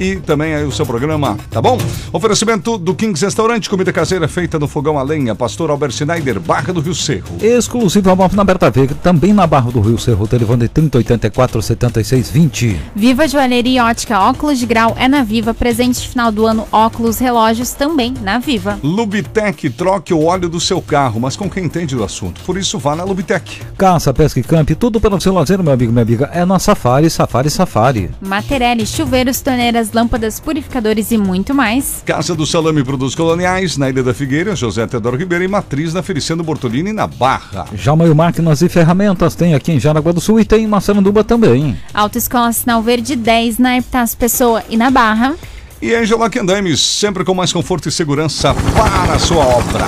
e também aí o seu programa, tá bom? Oferecimento do Kings Restaurante, comida caseira feita no fogão a lenha, Pastor Albert Schneider, Barra do Rio Cerro. Exclusivo móvel na Berta Veiga, também na Barra do Rio Cerro, telefone 3084 7620. Viva Joalheria e Ótica Óculos de Grau é na Viva. Presente de final do ano, óculos, relógios também na Viva. Lubitec, troque o óleo do seu carro, mas com quem entende do assunto. Por isso, vá na Lubitec. Caça, pesca e camp, tudo para o seu lazer, meu amigo, minha amiga, é na Safari, Safari, Safari. Materielle, chuveiros, torneiras lâmpadas, purificadores e muito mais. Casa do Salame Produtos Coloniais, na Ilha da Figueira, José Teodoro Ribeiro e Matriz na Feliciano Bortolini, na Barra. Jamaio Máquinas e Ferramentas tem aqui em Jaraguá do Sul e tem em Massaranduba também. Autoescola Sinal Verde 10 na Epitácio Pessoa e na Barra. E Angela Kendames, sempre com mais conforto e segurança para a sua obra.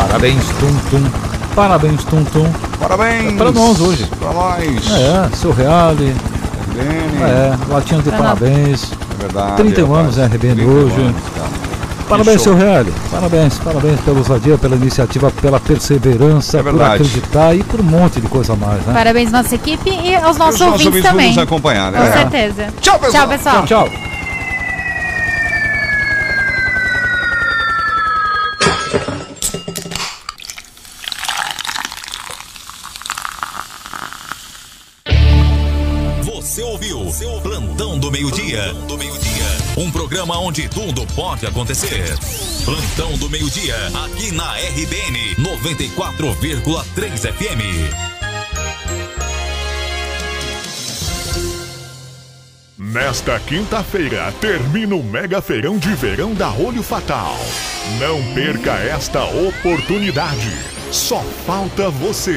Parabéns, Tum Tum. Parabéns, Tum Tum. Parabéns. É para nós hoje. Para nós. É, seu Reale. RBN. É, latinha de parabéns. É verdade. 31 rapaz. anos, RBN 31 hoje. anos. Parabéns, seu. Reale. Parabéns, parabéns pela ousadia, pela iniciativa, pela perseverança, É por acreditar e por um monte de coisa a mais, né? Parabéns nossa equipe e aos nossos E os nossos ouvintes ouvintes também. nos acompanhar, né? Com É. certeza. Tchau, pessoal. Tchau, pessoal. Tchau, tchau. Plantão do Meio-Dia. Um programa onde tudo pode acontecer. Plantão do Meio-Dia, aqui na RBN 94,3 FM. Nesta quinta-feira termina o Mega Feirão de Verão da Olho Fatal. Não perca esta oportunidade. Só falta você.